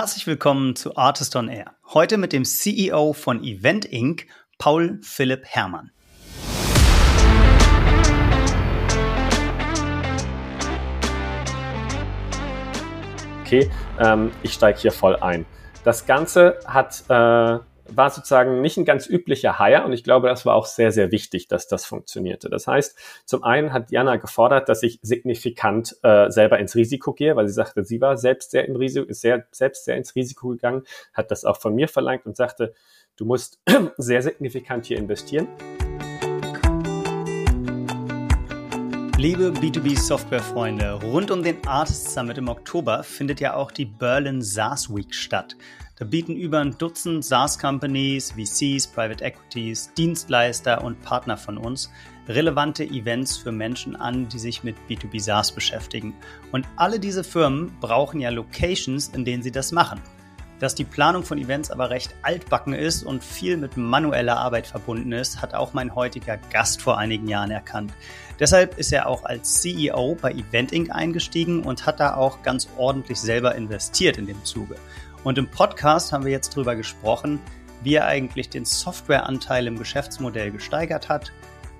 Herzlich willkommen zu Artist on Air. Heute mit dem CEO von Event Inc., Paul Philipp Herrmann. Okay, ähm, ich steige hier voll ein. Das Ganze hat äh, war sozusagen nicht ein ganz üblicher Hire und ich glaube, das war auch sehr, sehr wichtig, dass das funktionierte. Das heißt, zum einen hat Jana gefordert, dass ich signifikant äh, selber ins Risiko gehe, weil sie sagte, sie war selbst sehr im Risiko, ist sehr, selbst sehr ins Risiko gegangen, hat das auch von mir verlangt und sagte, du musst sehr signifikant hier investieren. Liebe B2B-Software-Freunde, rund um den Artist Summit im Oktober findet ja auch die Berlin SaaS Week statt. Da bieten über ein Dutzend SaaS-Companies, VCs, Private Equities, Dienstleister und Partner von uns relevante Events für Menschen an, die sich mit B2B SaaS beschäftigen. Und alle diese Firmen brauchen ja Locations, in denen sie das machen. Dass die Planung von Events aber recht altbacken ist und viel mit manueller Arbeit verbunden ist, hat auch mein heutiger Gast vor einigen Jahren erkannt. Deshalb ist er auch als CEO bei Event Inc. eingestiegen und hat da auch ganz ordentlich selber investiert in dem Zuge. Und im Podcast haben wir jetzt darüber gesprochen, wie er eigentlich den Softwareanteil im Geschäftsmodell gesteigert hat,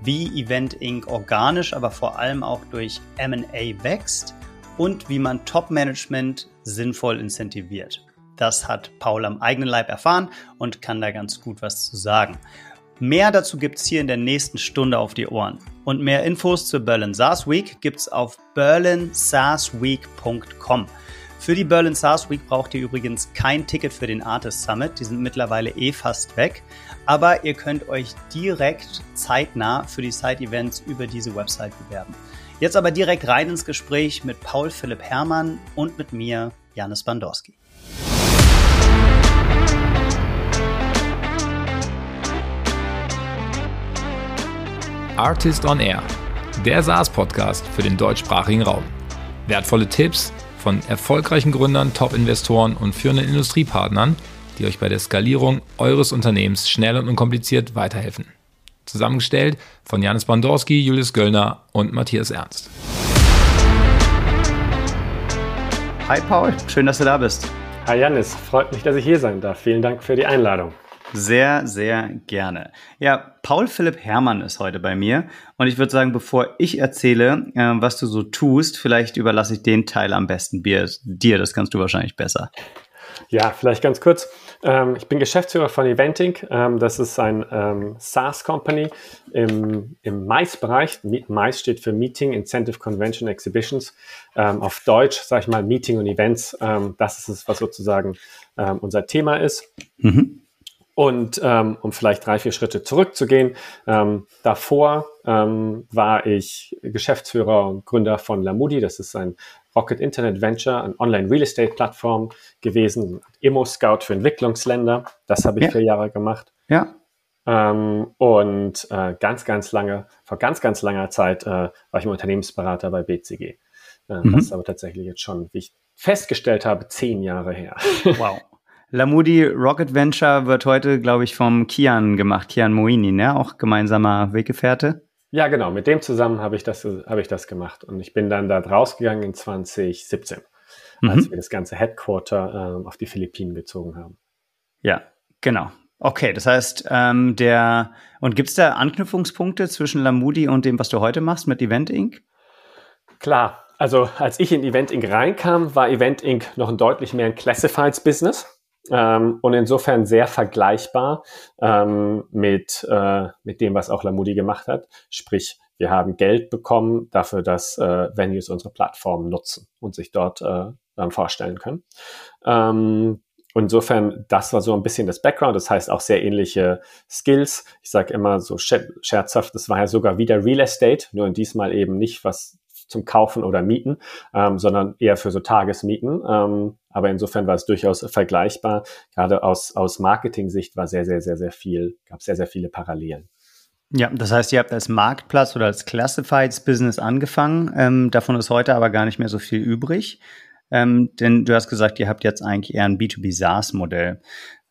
wie Event Inc. organisch, aber vor allem auch durch MA wächst und wie man Top-Management sinnvoll incentiviert. Das hat Paul am eigenen Leib erfahren und kann da ganz gut was zu sagen. Mehr dazu gibt es hier in der nächsten Stunde auf die Ohren. Und mehr Infos zur Berlin SaaS Week gibt es auf berlinsaasweek.com. Für die Berlin SaaS Week braucht ihr übrigens kein Ticket für den Artist Summit. Die sind mittlerweile eh fast weg. Aber ihr könnt euch direkt zeitnah für die Side-Events über diese Website bewerben. Jetzt aber direkt rein ins Gespräch mit Paul Philipp Herrmann und mit mir, Janis Bandorski. Artist on Air, der SaaS-Podcast für den deutschsprachigen Raum. Wertvolle Tipps von erfolgreichen Gründern, Top-Investoren und führenden Industriepartnern, die euch bei der Skalierung eures Unternehmens schnell und unkompliziert weiterhelfen. Zusammengestellt von Janis Bandorski, Julius Göllner und Matthias Ernst. Hi Paul, schön, dass du da bist. Hi Janis, freut mich, dass ich hier sein darf. Vielen Dank für die Einladung. Sehr, sehr gerne. Ja, Paul Philipp Herrmann ist heute bei mir und ich würde sagen, bevor ich erzähle, äh, was du so tust, vielleicht überlasse ich den Teil am besten dir. Das kannst du wahrscheinlich besser. Ja, vielleicht ganz kurz. Ähm, ich bin Geschäftsführer von Eventing. Ähm, das ist ein ähm, SaaS-Company im, im MICE-Bereich. MICE steht für Meeting, Incentive, Convention, Exhibitions. Ähm, auf Deutsch sage ich mal Meeting und Events. Ähm, das ist es, was sozusagen ähm, unser Thema ist. Mhm. Und ähm, um vielleicht drei, vier Schritte zurückzugehen, ähm, davor ähm, war ich Geschäftsführer und Gründer von Lamudi. Das ist ein Rocket Internet Venture, ein Online Real Estate Plattform gewesen. Immo Scout für Entwicklungsländer. Das habe ich ja. vier Jahre gemacht. Ja. Ähm, und äh, ganz, ganz lange, vor ganz, ganz langer Zeit äh, war ich im Unternehmensberater bei BCG. Äh, mhm. Das ist aber tatsächlich jetzt schon, wie ich festgestellt habe, zehn Jahre her. Wow. Lamudi Rocket Venture wird heute, glaube ich, vom Kian gemacht, Kian Moini, ne? Auch gemeinsamer Weggefährte. Ja, genau. Mit dem zusammen habe ich das, habe ich das gemacht. Und ich bin dann da rausgegangen in 2017, mhm. als wir das ganze Headquarter äh, auf die Philippinen bezogen haben. Ja, genau. Okay, das heißt, ähm, der und gibt es da Anknüpfungspunkte zwischen Lamudi und dem, was du heute machst mit Event Inc? Klar, also als ich in Event Inc. reinkam, war Event Inc. noch ein deutlich mehr ein Classifieds Business. Ähm, und insofern sehr vergleichbar ähm, mit, äh, mit dem, was auch Lamudi gemacht hat. Sprich, wir haben Geld bekommen dafür, dass äh, Venues unsere Plattform nutzen und sich dort äh, vorstellen können. Ähm, insofern, das war so ein bisschen das Background, das heißt auch sehr ähnliche Skills. Ich sage immer so scherzhaft, das war ja sogar wieder Real Estate, nur diesmal eben nicht was zum Kaufen oder Mieten, ähm, sondern eher für so Tagesmieten. Ähm, aber insofern war es durchaus vergleichbar. Gerade aus, aus Marketing-Sicht war sehr, sehr, sehr, sehr viel, gab sehr, sehr viele Parallelen. Ja, das heißt, ihr habt als Marktplatz oder als Classifieds Business angefangen. Ähm, davon ist heute aber gar nicht mehr so viel übrig. Ähm, denn du hast gesagt, ihr habt jetzt eigentlich eher ein B2B SaaS-Modell.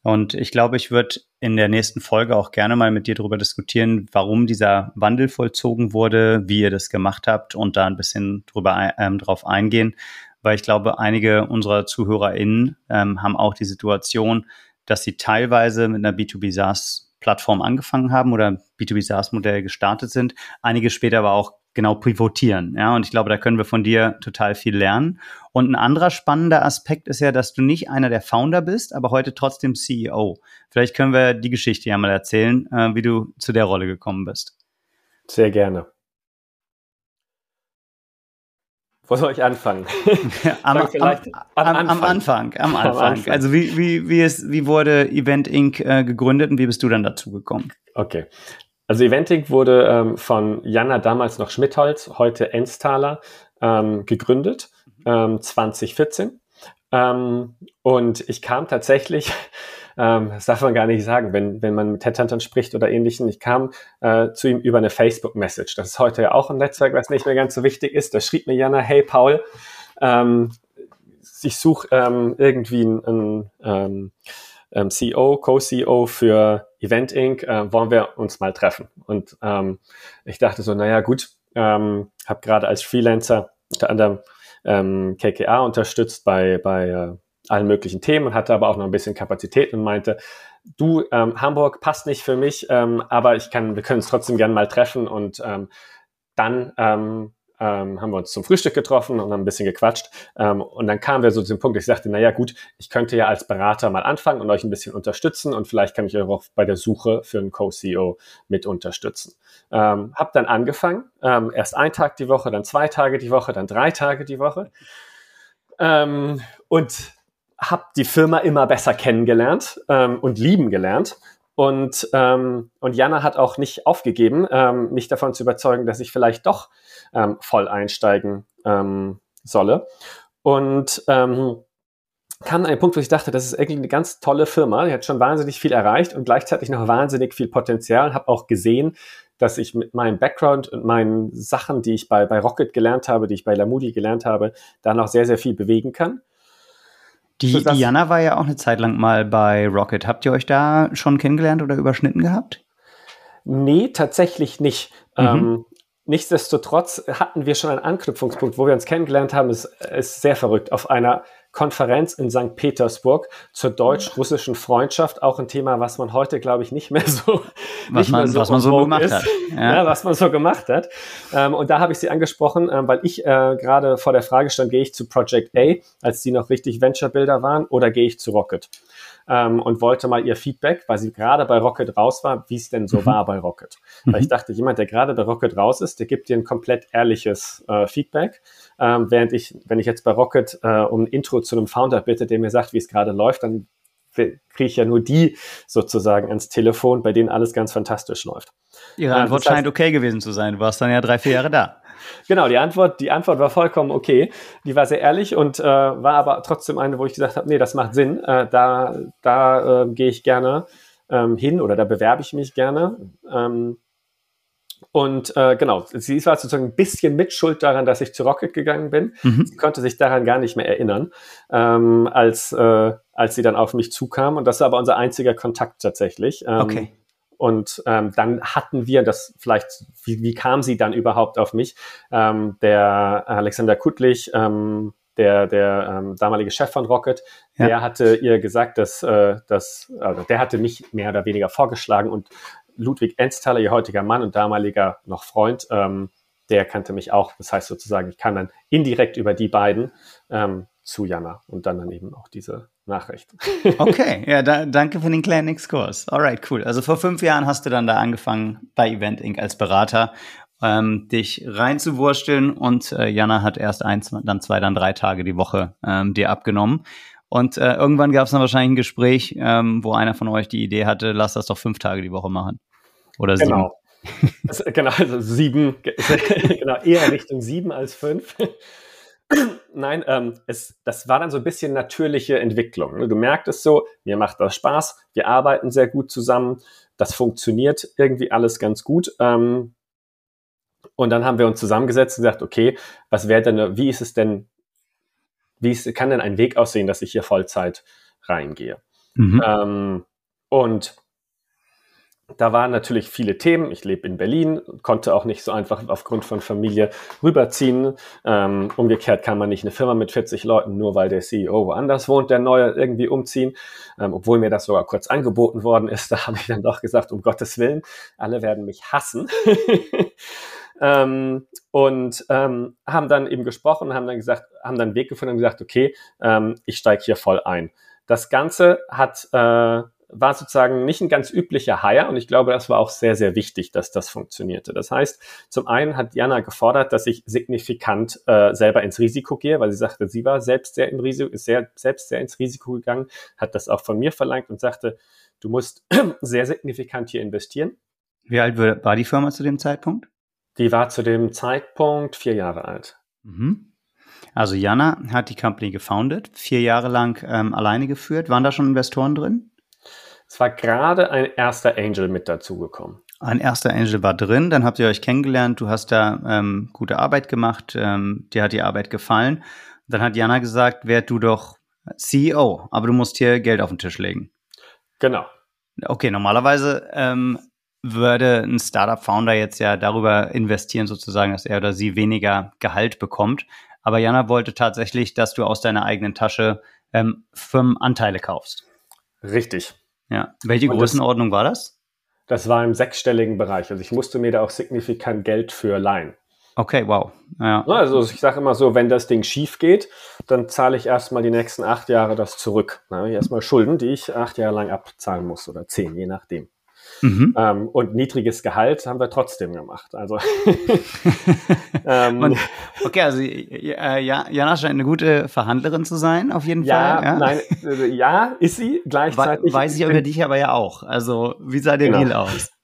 Und ich glaube, ich würde in der nächsten Folge auch gerne mal mit dir darüber diskutieren, warum dieser Wandel vollzogen wurde, wie ihr das gemacht habt und da ein bisschen drüber ähm, drauf eingehen. Weil ich glaube, einige unserer ZuhörerInnen ähm, haben auch die Situation, dass sie teilweise mit einer B2B SaaS Plattform angefangen haben oder B2B SaaS Modell gestartet sind, einige später aber auch genau pivotieren. Ja, und ich glaube, da können wir von dir total viel lernen. Und ein anderer spannender Aspekt ist ja, dass du nicht einer der Founder bist, aber heute trotzdem CEO. Vielleicht können wir die Geschichte ja mal erzählen, äh, wie du zu der Rolle gekommen bist. Sehr gerne. Wo soll ich anfangen? am, am, am, am, Anfang. Am Anfang. Also wie, wie, wie, ist, wie wurde Event Inc. Äh, gegründet und wie bist du dann dazu gekommen? Okay. Also Event Inc. wurde ähm, von Jana damals noch Schmidholz, heute Ensthaler, ähm, gegründet, ähm, 2014. Ähm, und ich kam tatsächlich ähm, das darf man gar nicht sagen, wenn, wenn man mit Headhuntern spricht oder ähnlichen. Ich kam äh, zu ihm über eine Facebook-Message. Das ist heute ja auch ein Netzwerk, was nicht mehr ganz so wichtig ist. Da schrieb mir Jana, hey Paul, ähm, ich suche ähm, irgendwie einen, einen ähm, CEO, Co-CEO für Event Inc., äh, wollen wir uns mal treffen. Und ähm, ich dachte so, naja gut, ähm, habe gerade als Freelancer unter anderem ähm, KKA unterstützt bei, bei äh, allen möglichen Themen und hatte aber auch noch ein bisschen Kapazität und meinte, du, ähm, Hamburg passt nicht für mich, ähm, aber ich kann, wir können uns trotzdem gerne mal treffen und ähm, dann ähm, ähm, haben wir uns zum Frühstück getroffen und haben ein bisschen gequatscht. Ähm, und dann kamen wir so zu dem Punkt, ich sagte, naja gut, ich könnte ja als Berater mal anfangen und euch ein bisschen unterstützen und vielleicht kann ich euch auch bei der Suche für einen Co-CEO mit unterstützen. Ähm, hab dann angefangen, ähm, erst ein Tag die Woche, dann zwei Tage die Woche, dann drei Tage die Woche. Ähm, und habe die Firma immer besser kennengelernt ähm, und lieben gelernt. Und, ähm, und Jana hat auch nicht aufgegeben, ähm, mich davon zu überzeugen, dass ich vielleicht doch ähm, voll einsteigen ähm, solle. Und ähm, kam an einen Punkt, wo ich dachte, das ist irgendwie eine ganz tolle Firma. Die hat schon wahnsinnig viel erreicht und gleichzeitig noch wahnsinnig viel Potenzial. Habe auch gesehen, dass ich mit meinem Background und meinen Sachen, die ich bei, bei Rocket gelernt habe, die ich bei Lamudi gelernt habe, da noch sehr, sehr viel bewegen kann. Die Diana war ja auch eine Zeit lang mal bei Rocket. Habt ihr euch da schon kennengelernt oder überschnitten gehabt? Nee, tatsächlich nicht. Mhm. Ähm, nichtsdestotrotz hatten wir schon einen Anknüpfungspunkt, wo wir uns kennengelernt haben. Es ist sehr verrückt. Auf einer Konferenz in St. Petersburg zur deutsch-russischen Freundschaft. Auch ein Thema, was man heute, glaube ich, nicht mehr so, was man, so, was man so gemacht ist. hat. Ja. ja. was man so gemacht hat. Ähm, und da habe ich sie angesprochen, ähm, weil ich äh, gerade vor der Frage stand, gehe ich zu Project A, als die noch richtig Venture-Builder waren, oder gehe ich zu Rocket? Ähm, und wollte mal ihr Feedback, weil sie gerade bei Rocket raus war, wie es denn so mhm. war bei Rocket. Mhm. Weil ich dachte, jemand, der gerade bei Rocket raus ist, der gibt dir ein komplett ehrliches äh, Feedback. Ähm, während ich, wenn ich jetzt bei Rocket äh, um ein Intro zu einem Founder bitte, der mir sagt, wie es gerade läuft, dann kriege ich ja nur die sozusagen ans Telefon, bei denen alles ganz fantastisch läuft. Ihre ähm, Antwort das heißt, scheint okay gewesen zu sein. Du warst dann ja drei, vier Jahre da. Genau, die Antwort, die Antwort war vollkommen okay. Die war sehr ehrlich und äh, war aber trotzdem eine, wo ich gesagt habe, nee, das macht Sinn. Äh, da da äh, gehe ich gerne ähm, hin oder da bewerbe ich mich gerne. Ähm, und äh, genau, sie war sozusagen ein bisschen mitschuld daran, dass ich zu Rocket gegangen bin. Mhm. Sie konnte sich daran gar nicht mehr erinnern, ähm, als, äh, als sie dann auf mich zukam. Und das war aber unser einziger Kontakt tatsächlich. Ähm, okay. Und ähm, dann hatten wir das vielleicht, wie, wie kam sie dann überhaupt auf mich? Ähm, der Alexander Kuttlich, ähm, der, der ähm, damalige Chef von Rocket, ja. der hatte ihr gesagt, dass, äh, dass also der hatte mich mehr oder weniger vorgeschlagen und Ludwig Ensthaler, ihr heutiger Mann und damaliger noch Freund, ähm, der kannte mich auch. Das heißt sozusagen, ich kam dann indirekt über die beiden ähm, zu Jana und dann dann eben auch diese Nachricht. okay, ja, da, danke für den kleinen Exkurs. Alright, cool. Also vor fünf Jahren hast du dann da angefangen bei Event Inc. als Berater, ähm, dich reinzuwursteln und äh, Jana hat erst eins, dann zwei, dann drei Tage die Woche ähm, dir abgenommen. Und äh, irgendwann gab es dann wahrscheinlich ein Gespräch, ähm, wo einer von euch die Idee hatte, lass das doch fünf Tage die Woche machen. Oder genau. sieben. Das, genau, also sieben, genau, eher Richtung sieben als fünf. Nein, ähm, es, das war dann so ein bisschen natürliche Entwicklung. Ne? Du merkst es so, mir macht das Spaß, wir arbeiten sehr gut zusammen, das funktioniert irgendwie alles ganz gut. Ähm, und dann haben wir uns zusammengesetzt und gesagt, okay, was wäre denn, wie ist es denn, wie ist, kann denn ein Weg aussehen, dass ich hier Vollzeit reingehe? Mhm. Ähm, und da waren natürlich viele Themen. Ich lebe in Berlin, konnte auch nicht so einfach aufgrund von Familie rüberziehen. Ähm, umgekehrt kann man nicht eine Firma mit 40 Leuten, nur weil der CEO woanders wohnt, der neue irgendwie umziehen. Ähm, obwohl mir das sogar kurz angeboten worden ist, da habe ich dann doch gesagt, um Gottes Willen, alle werden mich hassen. ähm, und ähm, haben dann eben gesprochen, haben dann gesagt, haben dann einen Weg gefunden und gesagt, okay, ähm, ich steige hier voll ein. Das Ganze hat äh, war sozusagen nicht ein ganz üblicher Hire und ich glaube, das war auch sehr, sehr wichtig, dass das funktionierte. Das heißt, zum einen hat Jana gefordert, dass ich signifikant äh, selber ins Risiko gehe, weil sie sagte, sie war selbst sehr im Risiko, ist sehr, selbst sehr ins Risiko gegangen, hat das auch von mir verlangt und sagte, du musst sehr signifikant hier investieren. Wie alt war die Firma zu dem Zeitpunkt? Die war zu dem Zeitpunkt vier Jahre alt. Mhm. Also Jana hat die Company gefounded, vier Jahre lang ähm, alleine geführt. Waren da schon Investoren drin? Es war gerade ein erster Angel mit dazugekommen. Ein erster Angel war drin, dann habt ihr euch kennengelernt, du hast da ähm, gute Arbeit gemacht, ähm, dir hat die Arbeit gefallen. Dann hat Jana gesagt, werd du doch CEO, aber du musst hier Geld auf den Tisch legen. Genau. Okay, normalerweise ähm, würde ein Startup-Founder jetzt ja darüber investieren, sozusagen, dass er oder sie weniger Gehalt bekommt. Aber Jana wollte tatsächlich, dass du aus deiner eigenen Tasche ähm, Firmenanteile kaufst. Richtig. Ja. Welche Und Größenordnung das, war das? Das war im sechsstelligen Bereich. Also ich musste mir da auch signifikant Geld für leihen. Okay, wow. Ja. Also ich sage immer so, wenn das Ding schief geht, dann zahle ich erstmal die nächsten acht Jahre das zurück. Dann habe ich erstmal Schulden, die ich acht Jahre lang abzahlen muss oder zehn, je nachdem. Mhm. Ähm, und niedriges Gehalt haben wir trotzdem gemacht. Also ähm, und, okay, also äh, ja, Jana scheint eine gute Verhandlerin zu sein, auf jeden ja, Fall. Ja, nein, äh, ja, ist sie gleichzeitig. Weiß ich über dich aber ja auch. Also wie sah der genau. Deal aus?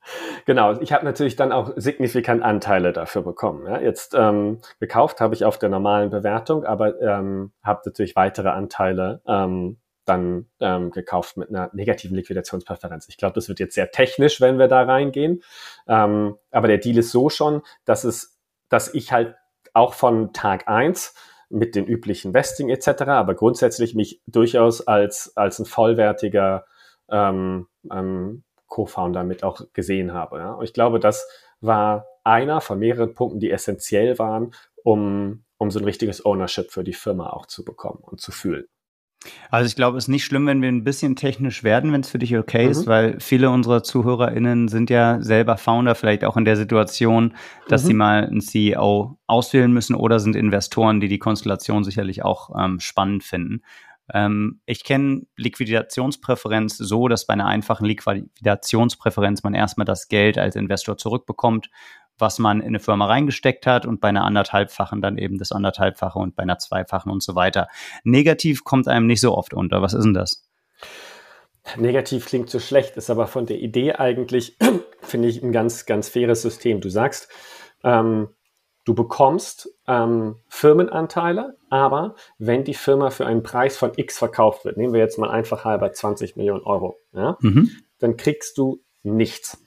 Genau, ich habe natürlich dann auch signifikant Anteile dafür bekommen. Ja. Jetzt ähm, gekauft habe ich auf der normalen Bewertung, aber ähm, habe natürlich weitere Anteile ähm, dann ähm, gekauft mit einer negativen Liquidationspräferenz. Ich glaube, das wird jetzt sehr technisch, wenn wir da reingehen. Ähm, aber der Deal ist so schon, dass es, dass ich halt auch von Tag eins mit den üblichen Vesting etc., aber grundsätzlich mich durchaus als, als ein vollwertiger ähm, ähm, Co-Founder mit auch gesehen habe. Ja? Und ich glaube, das war einer von mehreren Punkten, die essentiell waren, um, um so ein richtiges Ownership für die Firma auch zu bekommen und zu fühlen. Also ich glaube, es ist nicht schlimm, wenn wir ein bisschen technisch werden, wenn es für dich okay mhm. ist, weil viele unserer ZuhörerInnen sind ja selber Founder, vielleicht auch in der Situation, dass mhm. sie mal einen CEO auswählen müssen oder sind Investoren, die die Konstellation sicherlich auch ähm, spannend finden. Ähm, ich kenne Liquidationspräferenz so, dass bei einer einfachen Liquidationspräferenz man erstmal das Geld als Investor zurückbekommt was man in eine Firma reingesteckt hat und bei einer anderthalbfachen dann eben das anderthalbfache und bei einer zweifachen und so weiter. Negativ kommt einem nicht so oft unter. Was ist denn das? Negativ klingt so schlecht, ist aber von der Idee eigentlich, finde ich, ein ganz, ganz faires System. Du sagst, ähm, du bekommst ähm, Firmenanteile, aber wenn die Firma für einen Preis von X verkauft wird, nehmen wir jetzt mal einfach halber 20 Millionen Euro, ja, mhm. dann kriegst du nichts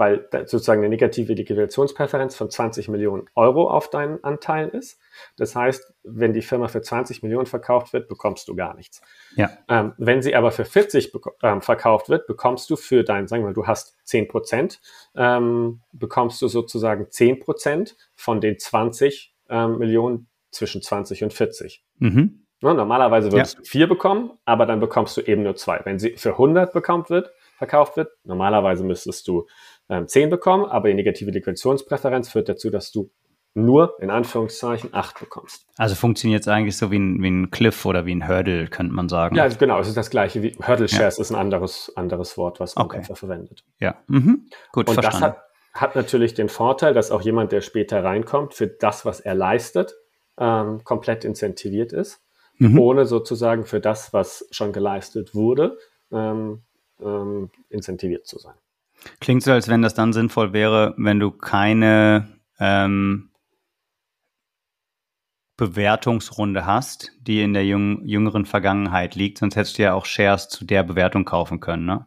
weil sozusagen eine negative Liquidationspräferenz von 20 Millionen Euro auf deinen Anteil ist. Das heißt, wenn die Firma für 20 Millionen verkauft wird, bekommst du gar nichts. Ja. Ähm, wenn sie aber für 40 ähm, verkauft wird, bekommst du für dein, sagen wir mal, du hast 10 Prozent, ähm, bekommst du sozusagen 10 Prozent von den 20 ähm, Millionen zwischen 20 und 40. Mhm. Ja, normalerweise würdest ja. du vier bekommen, aber dann bekommst du eben nur zwei. Wenn sie für 100 bekommen wird, verkauft wird, normalerweise müsstest du ähm, 10 bekommen, aber die negative Liquidationspräferenz führt dazu, dass du nur in Anführungszeichen 8 bekommst. Also funktioniert es eigentlich so wie ein, wie ein Cliff oder wie ein Hurdle, könnte man sagen. Ja, genau, es ist das gleiche wie Hurdle Shares ja. ist ein anderes, anderes Wort, was man okay. einfach verwendet. Ja, mhm. gut, Und verstanden. das hat, hat natürlich den Vorteil, dass auch jemand, der später reinkommt, für das, was er leistet, ähm, komplett incentiviert ist, mhm. ohne sozusagen für das, was schon geleistet wurde, ähm, ähm, incentiviert zu sein. Klingt so, als wenn das dann sinnvoll wäre, wenn du keine ähm, Bewertungsrunde hast, die in der jüng jüngeren Vergangenheit liegt, sonst hättest du ja auch Shares zu der Bewertung kaufen können, ne?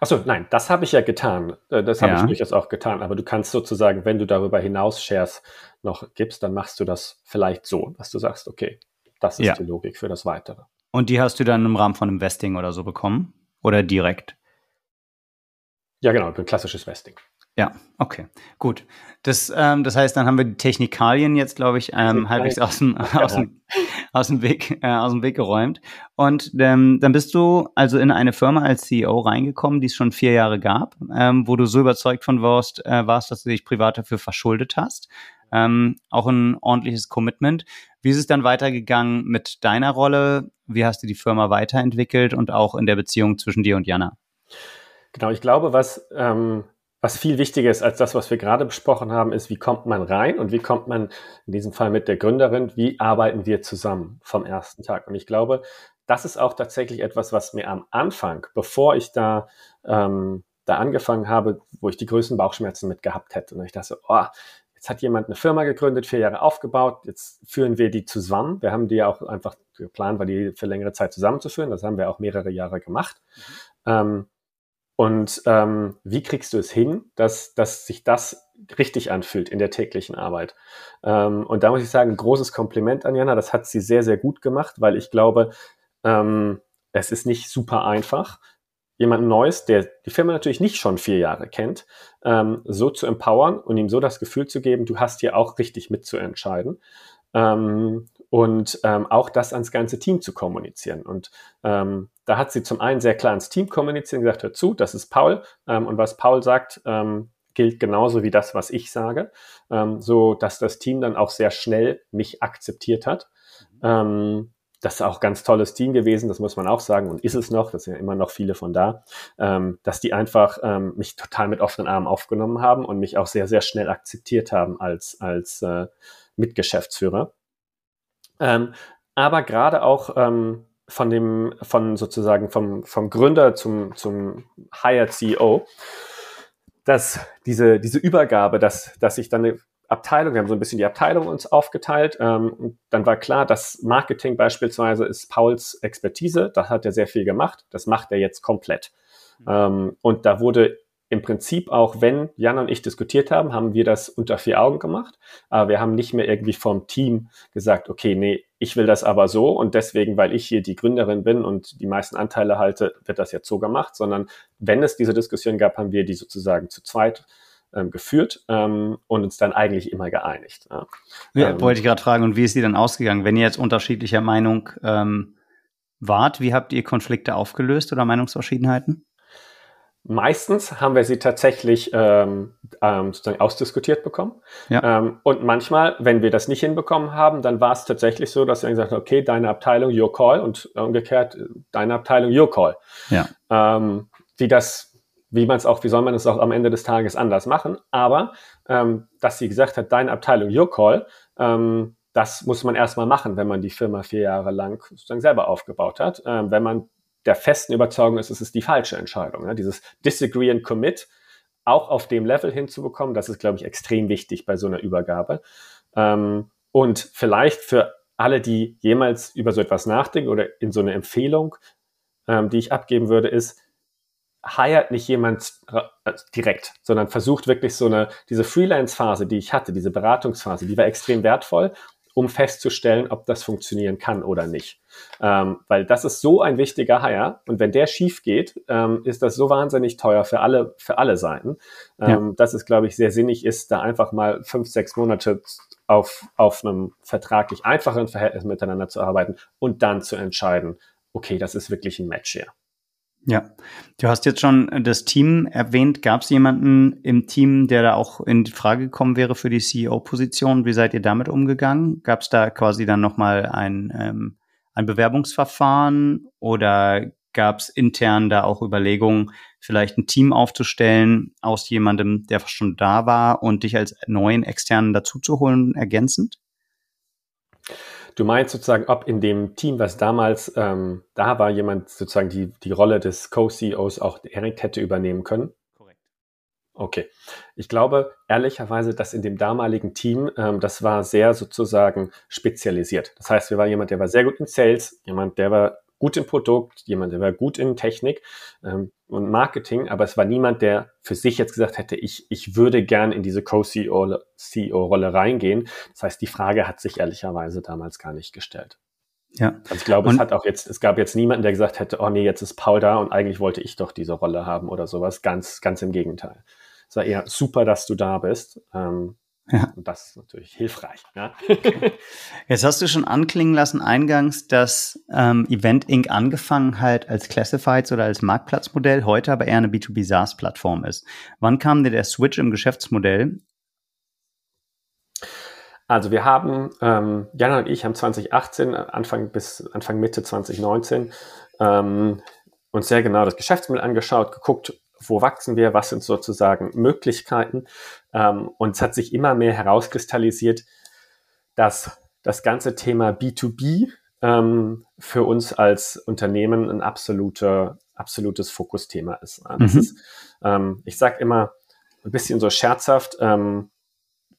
Achso, nein, das habe ich ja getan. Äh, das habe ja. ich durchaus auch getan. Aber du kannst sozusagen, wenn du darüber hinaus Shares noch gibst, dann machst du das vielleicht so, dass du sagst, okay, das ist ja. die Logik für das Weitere. Und die hast du dann im Rahmen von Investing oder so bekommen? Oder direkt? Ja, genau, ein klassisches Vesting. Ja, okay, gut. Das, ähm, das heißt, dann haben wir die Technikalien jetzt, glaube ich, ähm, halbwegs aus dem, aus dem, aus dem Weg, äh, aus dem Weg geräumt. Und ähm, dann bist du also in eine Firma als CEO reingekommen, die es schon vier Jahre gab, ähm, wo du so überzeugt von warst, äh, warst, dass du dich privat dafür verschuldet hast. Ähm, auch ein ordentliches Commitment. Wie ist es dann weitergegangen mit deiner Rolle? Wie hast du die Firma weiterentwickelt und auch in der Beziehung zwischen dir und Jana? Genau, ich glaube, was ähm, was viel wichtiger ist als das, was wir gerade besprochen haben, ist, wie kommt man rein und wie kommt man in diesem Fall mit der Gründerin, wie arbeiten wir zusammen vom ersten Tag. Und ich glaube, das ist auch tatsächlich etwas, was mir am Anfang, bevor ich da, ähm, da angefangen habe, wo ich die größten Bauchschmerzen mit gehabt hätte. Und ich dachte, oh, jetzt hat jemand eine Firma gegründet, vier Jahre aufgebaut, jetzt führen wir die zusammen. Wir haben die ja auch einfach geplant, weil die für längere Zeit zusammenzuführen. Das haben wir auch mehrere Jahre gemacht. Mhm. Ähm, und ähm, wie kriegst du es hin, dass, dass sich das richtig anfühlt in der täglichen Arbeit? Ähm, und da muss ich sagen, großes Kompliment an Jana. Das hat sie sehr, sehr gut gemacht, weil ich glaube, ähm, es ist nicht super einfach, jemanden Neues, der die Firma natürlich nicht schon vier Jahre kennt, ähm, so zu empowern und ihm so das Gefühl zu geben, du hast hier auch richtig mitzuentscheiden. Ähm, und ähm, auch das ans ganze Team zu kommunizieren. Und ähm, da hat sie zum einen sehr klar ins Team kommuniziert und gesagt, hör zu, das ist Paul. Ähm, und was Paul sagt, ähm, gilt genauso wie das, was ich sage, ähm, so dass das Team dann auch sehr schnell mich akzeptiert hat. Ähm, das ist auch ein ganz tolles Team gewesen, das muss man auch sagen und ist es noch, das sind ja immer noch viele von da, ähm, dass die einfach ähm, mich total mit offenen Armen aufgenommen haben und mich auch sehr, sehr schnell akzeptiert haben als, als äh, Mitgeschäftsführer. Ähm, aber gerade auch ähm, von dem, von sozusagen vom, vom Gründer zum, zum Hired CEO, dass diese, diese Übergabe, dass, dass ich dann eine Abteilung, wir haben so ein bisschen die Abteilung uns aufgeteilt. Ähm, dann war klar, dass Marketing beispielsweise ist Pauls Expertise. Da hat er sehr viel gemacht. Das macht er jetzt komplett. Ähm, und da wurde im Prinzip auch, wenn Jan und ich diskutiert haben, haben wir das unter vier Augen gemacht. Aber wir haben nicht mehr irgendwie vom Team gesagt, okay, nee, ich will das aber so und deswegen, weil ich hier die Gründerin bin und die meisten Anteile halte, wird das jetzt so gemacht, sondern wenn es diese Diskussion gab, haben wir die sozusagen zu zweit ähm, geführt ähm, und uns dann eigentlich immer geeinigt. Ja. Ja, ähm, wollte ich gerade fragen, und wie ist die dann ausgegangen? Wenn ihr jetzt unterschiedlicher Meinung ähm, wart, wie habt ihr Konflikte aufgelöst oder Meinungsverschiedenheiten? Meistens haben wir sie tatsächlich ähm, ähm, sozusagen ausdiskutiert bekommen. Ja. Ähm, und manchmal, wenn wir das nicht hinbekommen haben, dann war es tatsächlich so, dass wir gesagt haben, okay, deine Abteilung, your call und umgekehrt, deine Abteilung, your call. Ja. Ähm, wie das, wie man es auch, wie soll man es auch am Ende des Tages anders machen? Aber ähm, dass sie gesagt hat, deine Abteilung, your call, ähm, das muss man erstmal machen, wenn man die Firma vier Jahre lang sozusagen selber aufgebaut hat. Ähm, wenn man der festen Überzeugung ist, es ist die falsche Entscheidung. Ne? Dieses Disagree and Commit auch auf dem Level hinzubekommen, das ist, glaube ich, extrem wichtig bei so einer Übergabe. Ähm, und vielleicht für alle, die jemals über so etwas nachdenken oder in so eine Empfehlung, ähm, die ich abgeben würde, ist, hired nicht jemand äh, direkt, sondern versucht wirklich so eine, diese Freelance-Phase, die ich hatte, diese Beratungsphase, die war extrem wertvoll um festzustellen, ob das funktionieren kann oder nicht. Ähm, weil das ist so ein wichtiger Hire und wenn der schief geht, ähm, ist das so wahnsinnig teuer für alle, für alle Seiten, ähm, ja. dass es, glaube ich, sehr sinnig ist, da einfach mal fünf, sechs Monate auf, auf einem vertraglich einfacheren Verhältnis miteinander zu arbeiten und dann zu entscheiden, okay, das ist wirklich ein Match hier. Ja, du hast jetzt schon das Team erwähnt. Gab es jemanden im Team, der da auch in Frage gekommen wäre für die CEO-Position? Wie seid ihr damit umgegangen? Gab es da quasi dann nochmal ein, ähm, ein Bewerbungsverfahren oder gab es intern da auch Überlegungen, vielleicht ein Team aufzustellen aus jemandem, der schon da war und dich als neuen externen dazuzuholen, ergänzend? Du meinst sozusagen, ob in dem Team, was damals ähm, da war, jemand sozusagen die, die Rolle des Co-CEOs auch direkt hätte übernehmen können? Korrekt. Okay. Ich glaube ehrlicherweise, dass in dem damaligen Team, ähm, das war sehr sozusagen spezialisiert. Das heißt, wir waren jemand, der war sehr gut in Sales, jemand, der war gut im Produkt, jemand, der war gut in Technik ähm, und Marketing, aber es war niemand, der für sich jetzt gesagt hätte, ich, ich würde gern in diese Co-CEO-Rolle reingehen. Das heißt, die Frage hat sich ehrlicherweise damals gar nicht gestellt. Ja. Also ich glaube, und es hat auch jetzt, es gab jetzt niemanden, der gesagt hätte, oh nee, jetzt ist Paul da und eigentlich wollte ich doch diese Rolle haben oder sowas. Ganz, ganz im Gegenteil. Es war eher super, dass du da bist. Ähm, ja. Und das ist natürlich hilfreich. Ja. Jetzt hast du schon anklingen lassen eingangs, dass ähm, Event Inc. angefangen halt als Classifieds oder als Marktplatzmodell, heute aber eher eine B2B SaaS-Plattform ist. Wann kam dir der Switch im Geschäftsmodell? Also wir haben, ähm, Jana und ich haben 2018, Anfang bis Anfang Mitte 2019, ähm, uns sehr genau das Geschäftsmodell angeschaut, geguckt, wo wachsen wir, was sind sozusagen Möglichkeiten. Ähm, und es hat sich immer mehr herauskristallisiert, dass das ganze Thema B2B ähm, für uns als Unternehmen ein absolute, absolutes Fokusthema ist. Mhm. ist ähm, ich sage immer ein bisschen so scherzhaft, ähm,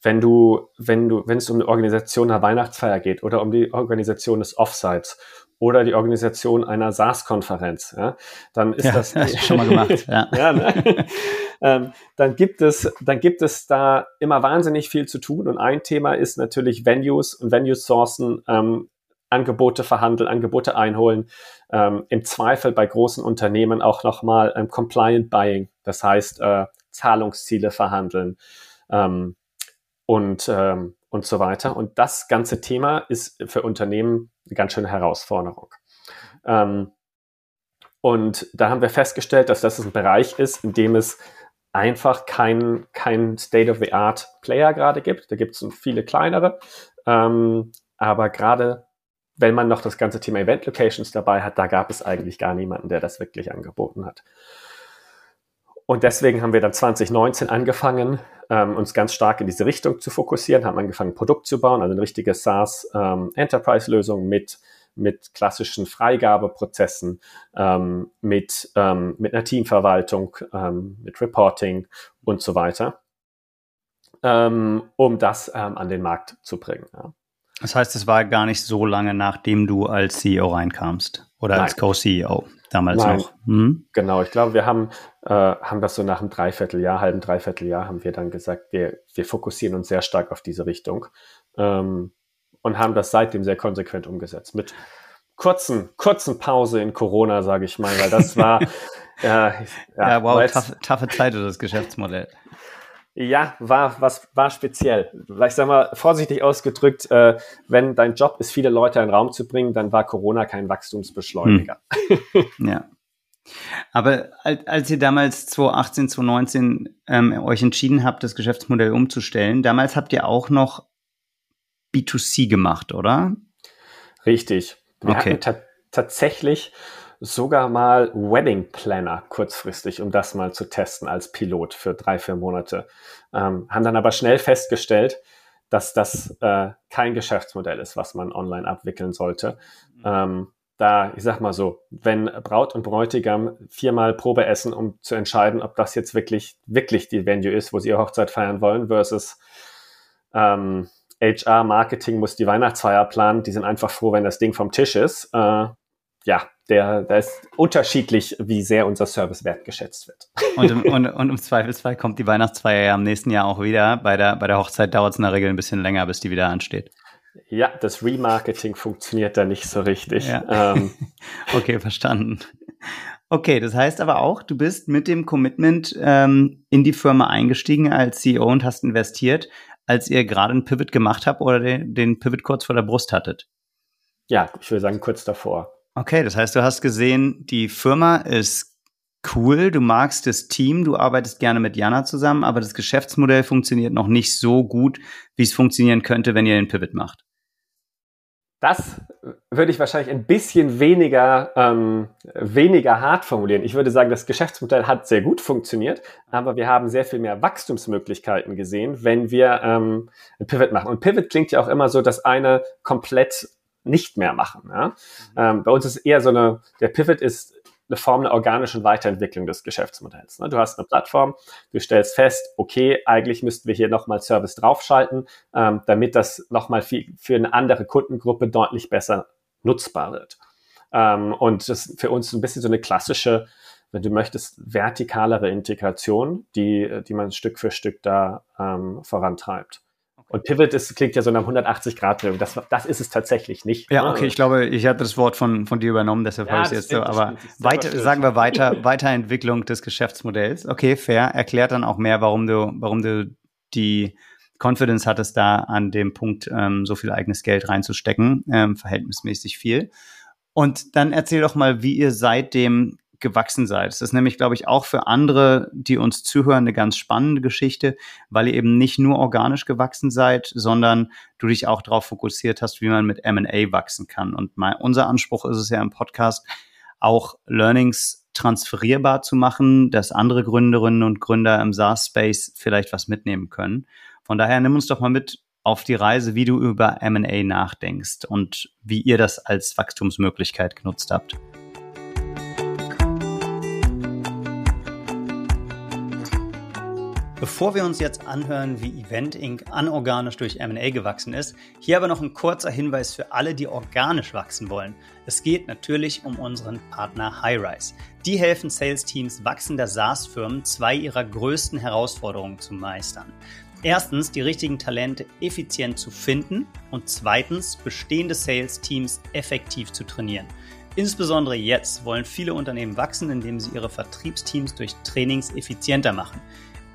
wenn du, wenn du, wenn es um die Organisation einer Weihnachtsfeier geht oder um die Organisation des Offsites oder die Organisation einer SaaS-Konferenz, ja, dann ist ja, das, das schon mal gemacht. Ja. ja ne? ähm, dann gibt es, dann gibt es da immer wahnsinnig viel zu tun. Und ein Thema ist natürlich Venues und Venue-Sourcen, ähm, Angebote verhandeln, Angebote einholen. Ähm, Im Zweifel bei großen Unternehmen auch nochmal ähm, Compliant Buying, das heißt äh, Zahlungsziele verhandeln ähm, und ähm, und so weiter. Und das ganze Thema ist für Unternehmen eine ganz schöne Herausforderung. Ähm, und da haben wir festgestellt, dass das ein Bereich ist, in dem es einfach kein, kein State-of-the-Art-Player gerade gibt. Da gibt es viele kleinere. Ähm, aber gerade wenn man noch das ganze Thema Event Locations dabei hat, da gab es eigentlich gar niemanden, der das wirklich angeboten hat. Und deswegen haben wir dann 2019 angefangen, ähm, uns ganz stark in diese Richtung zu fokussieren, haben angefangen, ein Produkt zu bauen, also eine richtige SaaS-Enterprise-Lösung ähm, mit, mit klassischen Freigabeprozessen, ähm, mit, ähm, mit einer Teamverwaltung, ähm, mit Reporting und so weiter, ähm, um das an den Markt zu bringen. Ja. Das heißt, es war gar nicht so lange, nachdem du als CEO reinkamst oder Nein. als Co-CEO damals Nein. noch. Hm? Genau, ich glaube, wir haben, äh, haben das so nach einem Dreivierteljahr, halben Dreivierteljahr, haben wir dann gesagt, wir, wir fokussieren uns sehr stark auf diese Richtung ähm, und haben das seitdem sehr konsequent umgesetzt. Mit kurzen, kurzen Pause in Corona, sage ich mal, weil das war. ja, ja, ja, wow, taffe, taffe Zeit für das Geschäftsmodell. Ja, war was war speziell. Ich sag mal vorsichtig ausgedrückt, äh, wenn dein Job ist, viele Leute in den Raum zu bringen, dann war Corona kein Wachstumsbeschleuniger. Hm. Ja. Aber als, ihr damals 2018, 2019 ähm, euch entschieden habt, das Geschäftsmodell umzustellen, damals habt ihr auch noch B2C gemacht, oder? Richtig. Wir okay. hatten tatsächlich sogar mal Wedding Planner kurzfristig, um das mal zu testen als Pilot für drei, vier Monate. Ähm, haben dann aber schnell festgestellt, dass das äh, kein Geschäftsmodell ist, was man online abwickeln sollte. Mhm. Ähm, da, ich sag mal so, wenn Braut und Bräutigam viermal Probe essen, um zu entscheiden, ob das jetzt wirklich, wirklich die Venue ist, wo sie ihre Hochzeit feiern wollen, versus ähm, HR, Marketing muss die Weihnachtsfeier planen, die sind einfach froh, wenn das Ding vom Tisch ist. Äh, ja, der, da ist unterschiedlich, wie sehr unser Service wertgeschätzt wird. Und im, und, und im Zweifelsfall kommt die Weihnachtsfeier ja im nächsten Jahr auch wieder. Bei der, bei der Hochzeit dauert es in der Regel ein bisschen länger, bis die wieder ansteht. Ja, das Remarketing funktioniert da nicht so richtig. Ja. Ähm. okay, verstanden. Okay, das heißt aber auch, du bist mit dem Commitment ähm, in die Firma eingestiegen als CEO und hast investiert, als ihr gerade einen Pivot gemacht habt oder den, den Pivot kurz vor der Brust hattet. Ja, ich würde sagen kurz davor. Okay, das heißt, du hast gesehen, die Firma ist cool, du magst das Team, du arbeitest gerne mit Jana zusammen, aber das Geschäftsmodell funktioniert noch nicht so gut, wie es funktionieren könnte, wenn ihr den Pivot macht. Das würde ich wahrscheinlich ein bisschen weniger, ähm, weniger hart formulieren. Ich würde sagen, das Geschäftsmodell hat sehr gut funktioniert, aber wir haben sehr viel mehr Wachstumsmöglichkeiten gesehen, wenn wir ähm, ein Pivot machen. Und Pivot klingt ja auch immer so, dass eine komplett nicht mehr machen. Ja? Mhm. Ähm, bei uns ist eher so eine, der Pivot ist eine Form der organischen Weiterentwicklung des Geschäftsmodells. Ne? Du hast eine Plattform, du stellst fest, okay, eigentlich müssten wir hier nochmal Service draufschalten, ähm, damit das nochmal für, für eine andere Kundengruppe deutlich besser nutzbar wird. Ähm, und das ist für uns ein bisschen so eine klassische, wenn du möchtest, vertikalere Integration, die, die man Stück für Stück da ähm, vorantreibt. Und Pivot ist, klingt ja so nach 180-Grad-Drehung. Das, das ist es tatsächlich nicht. Ja, ne? okay, ich glaube, ich hatte das Wort von, von dir übernommen, deshalb ja, habe ich es jetzt so. Aber weiter, sagen wir weiter, Weiterentwicklung des Geschäftsmodells. Okay, fair. Erklärt dann auch mehr, warum du, warum du die Confidence hattest, da an dem Punkt ähm, so viel eigenes Geld reinzustecken, ähm, verhältnismäßig viel. Und dann erzähl doch mal, wie ihr seitdem gewachsen seid. Das ist nämlich, glaube ich, auch für andere, die uns zuhören, eine ganz spannende Geschichte, weil ihr eben nicht nur organisch gewachsen seid, sondern du dich auch darauf fokussiert hast, wie man mit M&A wachsen kann. Und mein, unser Anspruch ist es ja im Podcast, auch Learnings transferierbar zu machen, dass andere Gründerinnen und Gründer im SaaS-Space vielleicht was mitnehmen können. Von daher nimm uns doch mal mit auf die Reise, wie du über M&A nachdenkst und wie ihr das als Wachstumsmöglichkeit genutzt habt. Bevor wir uns jetzt anhören, wie Event Inc. anorganisch durch M&A gewachsen ist, hier aber noch ein kurzer Hinweis für alle, die organisch wachsen wollen. Es geht natürlich um unseren Partner Highrise. Die helfen Sales-Teams wachsender SaaS-Firmen, zwei ihrer größten Herausforderungen zu meistern. Erstens, die richtigen Talente effizient zu finden und zweitens, bestehende Sales-Teams effektiv zu trainieren. Insbesondere jetzt wollen viele Unternehmen wachsen, indem sie ihre Vertriebsteams durch Trainings effizienter machen.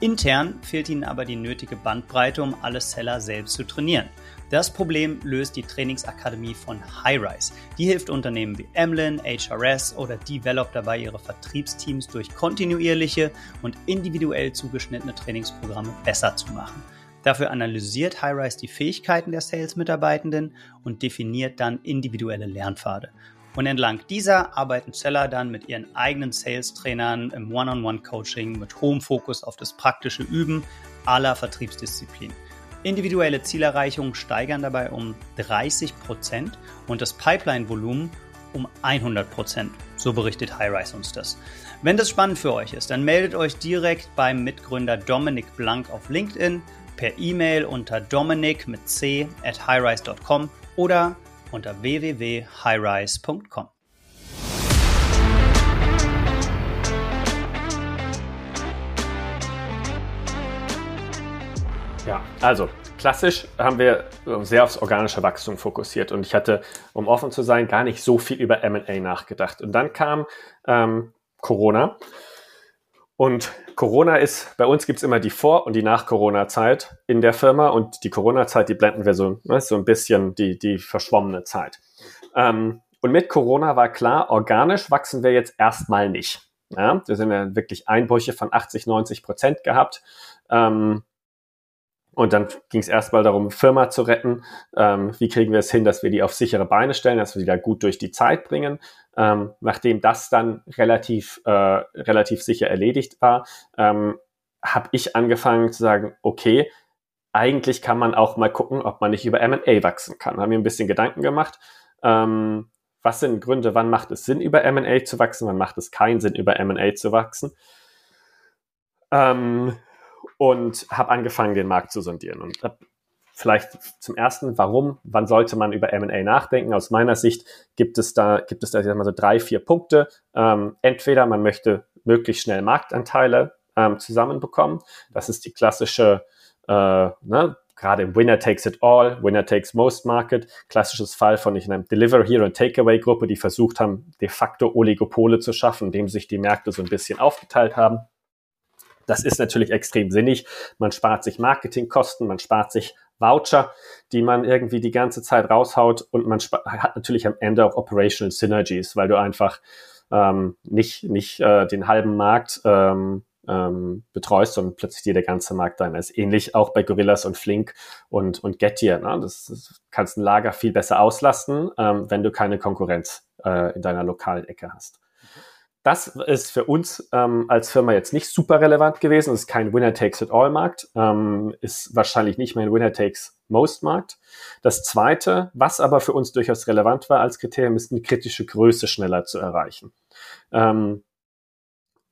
Intern fehlt ihnen aber die nötige Bandbreite, um alle Seller selbst zu trainieren. Das Problem löst die Trainingsakademie von Highrise. Die hilft Unternehmen wie Emlin, HRS oder Develop dabei, ihre Vertriebsteams durch kontinuierliche und individuell zugeschnittene Trainingsprogramme besser zu machen. Dafür analysiert Highrise die Fähigkeiten der Sales-Mitarbeitenden und definiert dann individuelle Lernpfade. Und entlang dieser arbeiten Seller dann mit ihren eigenen Sales-Trainern im One-on-One-Coaching mit hohem Fokus auf das praktische Üben aller Vertriebsdisziplinen. Individuelle Zielerreichungen steigern dabei um 30 Prozent und das Pipeline-Volumen um 100 Prozent. So berichtet Highrise uns das. Wenn das spannend für euch ist, dann meldet euch direkt beim Mitgründer Dominik Blank auf LinkedIn, per E-Mail unter dominik mit c at highrise.com oder unter www.highrise.com. Ja, also klassisch haben wir sehr aufs organische Wachstum fokussiert und ich hatte, um offen zu sein, gar nicht so viel über M&A nachgedacht. Und dann kam ähm, Corona und Corona ist, bei uns gibt es immer die Vor- und die Nach-Corona-Zeit in der Firma und die Corona-Zeit, die blenden wir so, ne, so ein bisschen die, die verschwommene Zeit. Ähm, und mit Corona war klar, organisch wachsen wir jetzt erstmal nicht. Ja, wir sind ja wirklich Einbrüche von 80, 90 Prozent gehabt. Ähm, und dann ging es erstmal darum, Firma zu retten. Ähm, wie kriegen wir es hin, dass wir die auf sichere Beine stellen, dass wir die da gut durch die Zeit bringen. Ähm, nachdem das dann relativ, äh, relativ sicher erledigt war, ähm, habe ich angefangen zu sagen, okay, eigentlich kann man auch mal gucken, ob man nicht über M&A wachsen kann. Haben mir ein bisschen Gedanken gemacht. Ähm, was sind Gründe, wann macht es Sinn, über M&A zu wachsen, wann macht es keinen Sinn, über M&A zu wachsen? Ähm, und habe angefangen, den Markt zu sondieren. Und vielleicht zum ersten, warum, wann sollte man über M&A nachdenken? Aus meiner Sicht gibt es da, gibt es da mal so drei, vier Punkte. Ähm, entweder man möchte möglichst schnell Marktanteile ähm, zusammenbekommen. Das ist die klassische, äh, ne, gerade im Winner takes it all, Winner takes most Market, klassisches Fall von ich einem Deliver Here und Takeaway Gruppe, die versucht haben, de facto Oligopole zu schaffen, indem sich die Märkte so ein bisschen aufgeteilt haben. Das ist natürlich extrem sinnig. Man spart sich Marketingkosten, man spart sich Voucher, die man irgendwie die ganze Zeit raushaut und man hat natürlich am Ende auch Operational Synergies, weil du einfach ähm, nicht, nicht äh, den halben Markt ähm, ähm, betreust, sondern plötzlich dir der ganze Markt deiner ist. Ähnlich auch bei Gorillas und Flink und, und Getir. Ne? Das, das kannst ein Lager viel besser auslasten, ähm, wenn du keine Konkurrenz äh, in deiner lokalen Ecke hast. Das ist für uns ähm, als Firma jetzt nicht super relevant gewesen. Es ist kein Winner-Takes-it-all-Markt, ähm, ist wahrscheinlich nicht mein Winner-Takes-most-Markt. Das Zweite, was aber für uns durchaus relevant war als Kriterium, ist eine kritische Größe schneller zu erreichen. Ähm,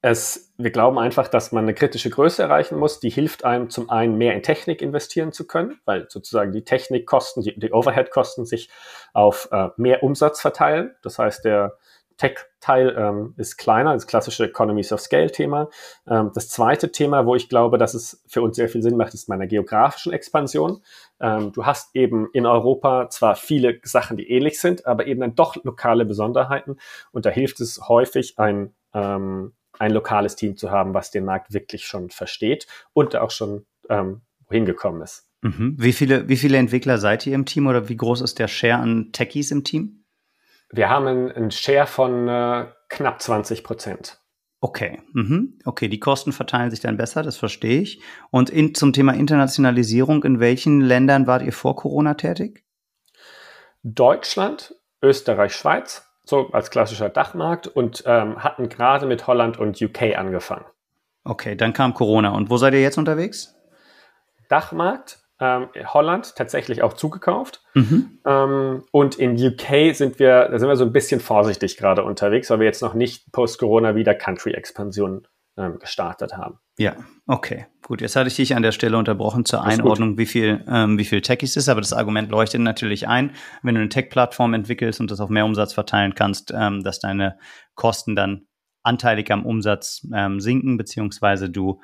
es, wir glauben einfach, dass man eine kritische Größe erreichen muss, die hilft einem zum einen mehr in Technik investieren zu können, weil sozusagen die Technikkosten, die, die Overhead-Kosten sich auf äh, mehr Umsatz verteilen. Das heißt, der Tech-Teil ähm, ist kleiner, das klassische Economies of Scale-Thema. Ähm, das zweite Thema, wo ich glaube, dass es für uns sehr viel Sinn macht, ist meiner geografischen Expansion. Ähm, du hast eben in Europa zwar viele Sachen, die ähnlich sind, aber eben dann doch lokale Besonderheiten. Und da hilft es häufig, ein, ähm, ein lokales Team zu haben, was den Markt wirklich schon versteht und auch schon ähm, hingekommen ist. Mhm. Wie, viele, wie viele Entwickler seid ihr im Team oder wie groß ist der Share an Techies im Team? Wir haben einen, Share von äh, knapp 20 Prozent. Okay, mhm. okay, die Kosten verteilen sich dann besser, das verstehe ich. Und in, zum Thema Internationalisierung, in welchen Ländern wart ihr vor Corona tätig? Deutschland, Österreich, Schweiz, so als klassischer Dachmarkt und ähm, hatten gerade mit Holland und UK angefangen. Okay, dann kam Corona. Und wo seid ihr jetzt unterwegs? Dachmarkt, ähm, Holland tatsächlich auch zugekauft. Mhm. Ähm, und in UK sind wir, da sind wir so ein bisschen vorsichtig gerade unterwegs, weil wir jetzt noch nicht post-Corona wieder Country-Expansion ähm, gestartet haben. Ja, okay. Gut, jetzt hatte ich dich an der Stelle unterbrochen zur Einordnung, wie viel, ähm, wie viel Techies ist, aber das Argument leuchtet natürlich ein, wenn du eine Tech-Plattform entwickelst und das auf mehr Umsatz verteilen kannst, ähm, dass deine Kosten dann anteilig am Umsatz ähm, sinken, beziehungsweise du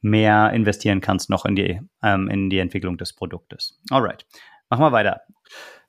mehr investieren kannst noch in die, ähm, in die Entwicklung des Produktes. Alright, machen wir weiter.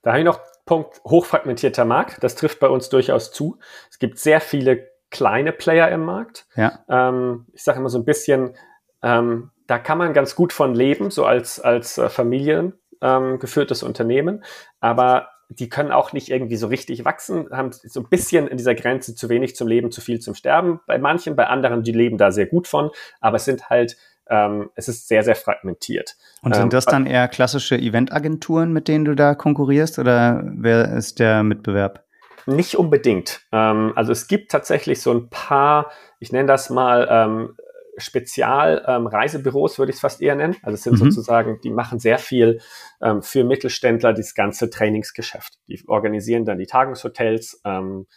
Da habe ich noch Punkt hochfragmentierter Markt. Das trifft bei uns durchaus zu. Es gibt sehr viele kleine Player im Markt. Ja. Ähm, ich sage immer so ein bisschen, ähm, da kann man ganz gut von leben, so als, als äh, Familien ähm, Unternehmen. Aber die können auch nicht irgendwie so richtig wachsen, haben so ein bisschen in dieser Grenze zu wenig zum Leben, zu viel zum Sterben. Bei manchen, bei anderen, die leben da sehr gut von, aber es sind halt, ähm, es ist sehr, sehr fragmentiert. Und sind ähm, das dann eher klassische Eventagenturen, mit denen du da konkurrierst oder wer ist der Mitbewerb? Nicht unbedingt. Ähm, also es gibt tatsächlich so ein paar, ich nenne das mal, ähm, Spezialreisebüros, ähm, würde ich es fast eher nennen. Also es sind mhm. sozusagen, die machen sehr viel ähm, für Mittelständler, das ganze Trainingsgeschäft. Die organisieren dann die Tagungshotels. Ähm,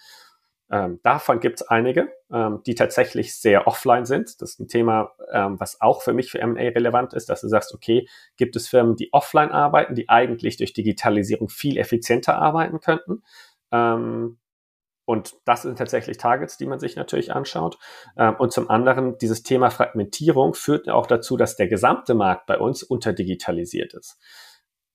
ähm, davon gibt es einige, ähm, die tatsächlich sehr offline sind. Das ist ein Thema, ähm, was auch für mich für M&A relevant ist, dass du sagst, okay, gibt es Firmen, die offline arbeiten, die eigentlich durch Digitalisierung viel effizienter arbeiten könnten. Und das sind tatsächlich Targets, die man sich natürlich anschaut. Ähm, und zum anderen, dieses Thema Fragmentierung führt auch dazu, dass der gesamte Markt bei uns unterdigitalisiert ist.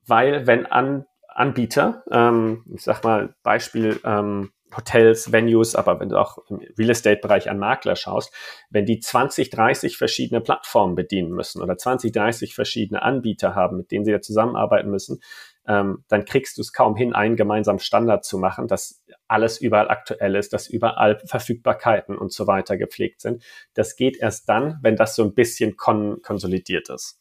Weil wenn An Anbieter, ähm, ich sag mal Beispiel ähm, Hotels, Venues, aber wenn du auch im Real Estate-Bereich an Makler schaust, wenn die 20, 30 verschiedene Plattformen bedienen müssen oder 20, 30 verschiedene Anbieter haben, mit denen sie ja zusammenarbeiten müssen, ähm, dann kriegst du es kaum hin, einen gemeinsamen Standard zu machen, dass alles überall aktuell ist, dass überall Verfügbarkeiten und so weiter gepflegt sind. Das geht erst dann, wenn das so ein bisschen kon konsolidiert ist.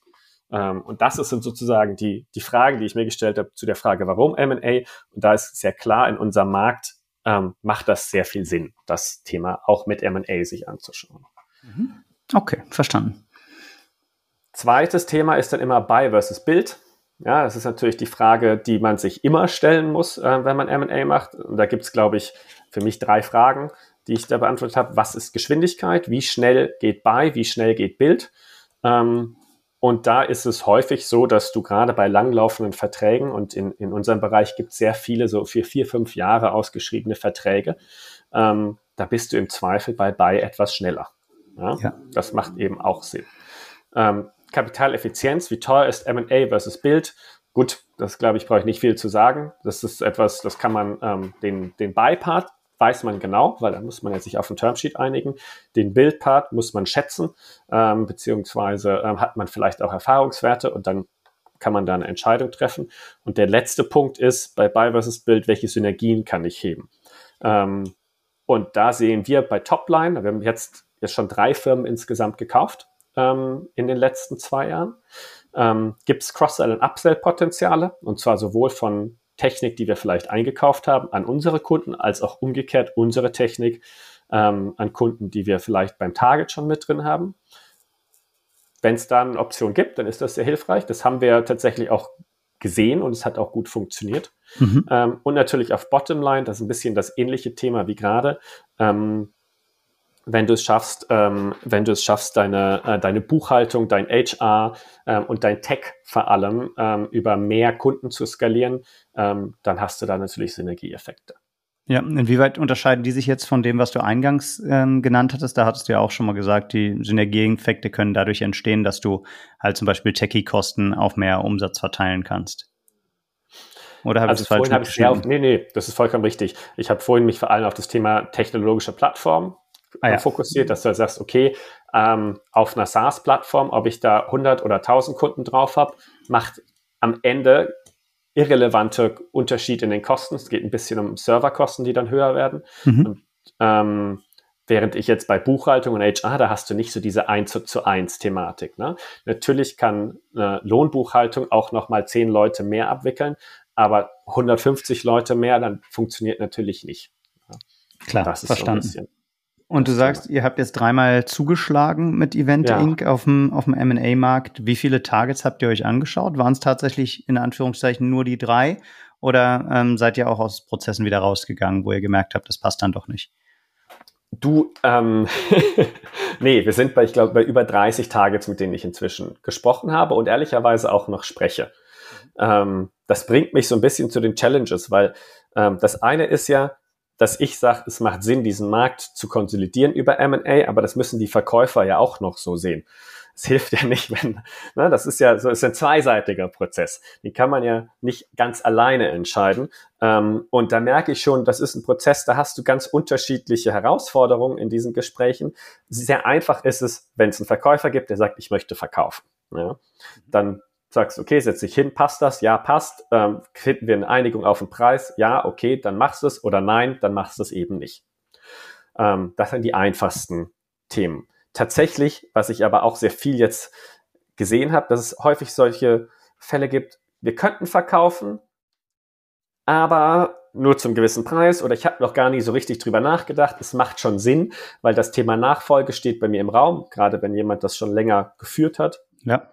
Ähm, und das sind sozusagen die, die Fragen, die ich mir gestellt habe zu der Frage, warum M&A? Und da ist sehr klar, in unserem Markt ähm, macht das sehr viel Sinn, das Thema auch mit M&A sich anzuschauen. Mhm. Okay, verstanden. Zweites Thema ist dann immer Buy versus Build. Ja, das ist natürlich die Frage, die man sich immer stellen muss, äh, wenn man M&A macht. Und da gibt es, glaube ich, für mich drei Fragen, die ich da beantwortet habe. Was ist Geschwindigkeit? Wie schnell geht Buy? Wie schnell geht Build? Ähm, und da ist es häufig so, dass du gerade bei langlaufenden Verträgen und in, in unserem Bereich gibt es sehr viele, so für vier, fünf Jahre ausgeschriebene Verträge, ähm, da bist du im Zweifel bei Buy etwas schneller. Ja? ja. Das macht eben auch Sinn. Ähm, Kapitaleffizienz, wie teuer ist M&A versus Build? Gut, das glaube ich, brauche ich nicht viel zu sagen. Das ist etwas, das kann man ähm, den, den Buy-Part weiß man genau, weil da muss man ja sich auf ein Termsheet einigen. Den Build-Part muss man schätzen, ähm, beziehungsweise ähm, hat man vielleicht auch Erfahrungswerte und dann kann man da eine Entscheidung treffen. Und der letzte Punkt ist bei Buy versus Build, welche Synergien kann ich heben? Ähm, und da sehen wir bei Topline, wir haben jetzt, jetzt schon drei Firmen insgesamt gekauft ähm, in den letzten zwei Jahren. Ähm, Gibt es Cross-Sell- und Upsell-Potenziale und zwar sowohl von Technik, die wir vielleicht eingekauft haben, an unsere Kunden, als auch umgekehrt unsere Technik ähm, an Kunden, die wir vielleicht beim Target schon mit drin haben. Wenn es da eine Option gibt, dann ist das sehr hilfreich. Das haben wir tatsächlich auch gesehen und es hat auch gut funktioniert. Mhm. Ähm, und natürlich auf Bottomline, das ist ein bisschen das ähnliche Thema wie gerade. Ähm, wenn du es schaffst, ähm, wenn du es schaffst, deine, äh, deine Buchhaltung, dein HR ähm, und dein Tech vor allem ähm, über mehr Kunden zu skalieren, ähm, dann hast du da natürlich Synergieeffekte. Ja, inwieweit unterscheiden die sich jetzt von dem, was du eingangs ähm, genannt hattest? Da hattest du ja auch schon mal gesagt, die Synergieeffekte können dadurch entstehen, dass du halt zum Beispiel Techie-Kosten auf mehr Umsatz verteilen kannst. Oder habe also ich es falsch auf, Nee, nee, das ist vollkommen richtig. Ich habe vorhin mich vor allem auf das Thema technologische Plattform ah, ja. fokussiert, dass du sagst, okay, ähm, auf einer SaaS-Plattform, ob ich da 100 oder 1000 Kunden drauf habe, macht am Ende irrelevante Unterschied in den Kosten. Es geht ein bisschen um Serverkosten, die dann höher werden. Mhm. Und, ähm, während ich jetzt bei Buchhaltung und HR, da hast du nicht so diese 1 zu 1 Thematik. Ne? Natürlich kann äh, Lohnbuchhaltung auch nochmal 10 Leute mehr abwickeln, aber 150 Leute mehr, dann funktioniert natürlich nicht. Klar, das ist verstanden. So und du sagst, ihr habt jetzt dreimal zugeschlagen mit Event ja. Inc. auf dem, auf dem M&A-Markt. Wie viele Targets habt ihr euch angeschaut? Waren es tatsächlich in Anführungszeichen nur die drei? Oder ähm, seid ihr auch aus Prozessen wieder rausgegangen, wo ihr gemerkt habt, das passt dann doch nicht? Du, ähm, nee, wir sind bei, ich glaube, bei über 30 Targets, mit denen ich inzwischen gesprochen habe und ehrlicherweise auch noch spreche. Ähm, das bringt mich so ein bisschen zu den Challenges, weil ähm, das eine ist ja, dass ich sage, es macht Sinn, diesen Markt zu konsolidieren über M&A, aber das müssen die Verkäufer ja auch noch so sehen. Es hilft ja nicht, wenn, ne, das ist ja so, ist ein zweiseitiger Prozess. Den kann man ja nicht ganz alleine entscheiden. Ähm, und da merke ich schon, das ist ein Prozess, da hast du ganz unterschiedliche Herausforderungen in diesen Gesprächen. Sehr einfach ist es, wenn es einen Verkäufer gibt, der sagt, ich möchte verkaufen. Ja, dann sagst, okay, setz dich hin, passt das? Ja, passt. Ähm, finden wir eine Einigung auf den Preis? Ja, okay, dann machst du es oder nein, dann machst du es eben nicht. Ähm, das sind die einfachsten Themen. Tatsächlich, was ich aber auch sehr viel jetzt gesehen habe, dass es häufig solche Fälle gibt, wir könnten verkaufen, aber nur zum gewissen Preis oder ich habe noch gar nie so richtig drüber nachgedacht. Es macht schon Sinn, weil das Thema Nachfolge steht bei mir im Raum, gerade wenn jemand das schon länger geführt hat. Ja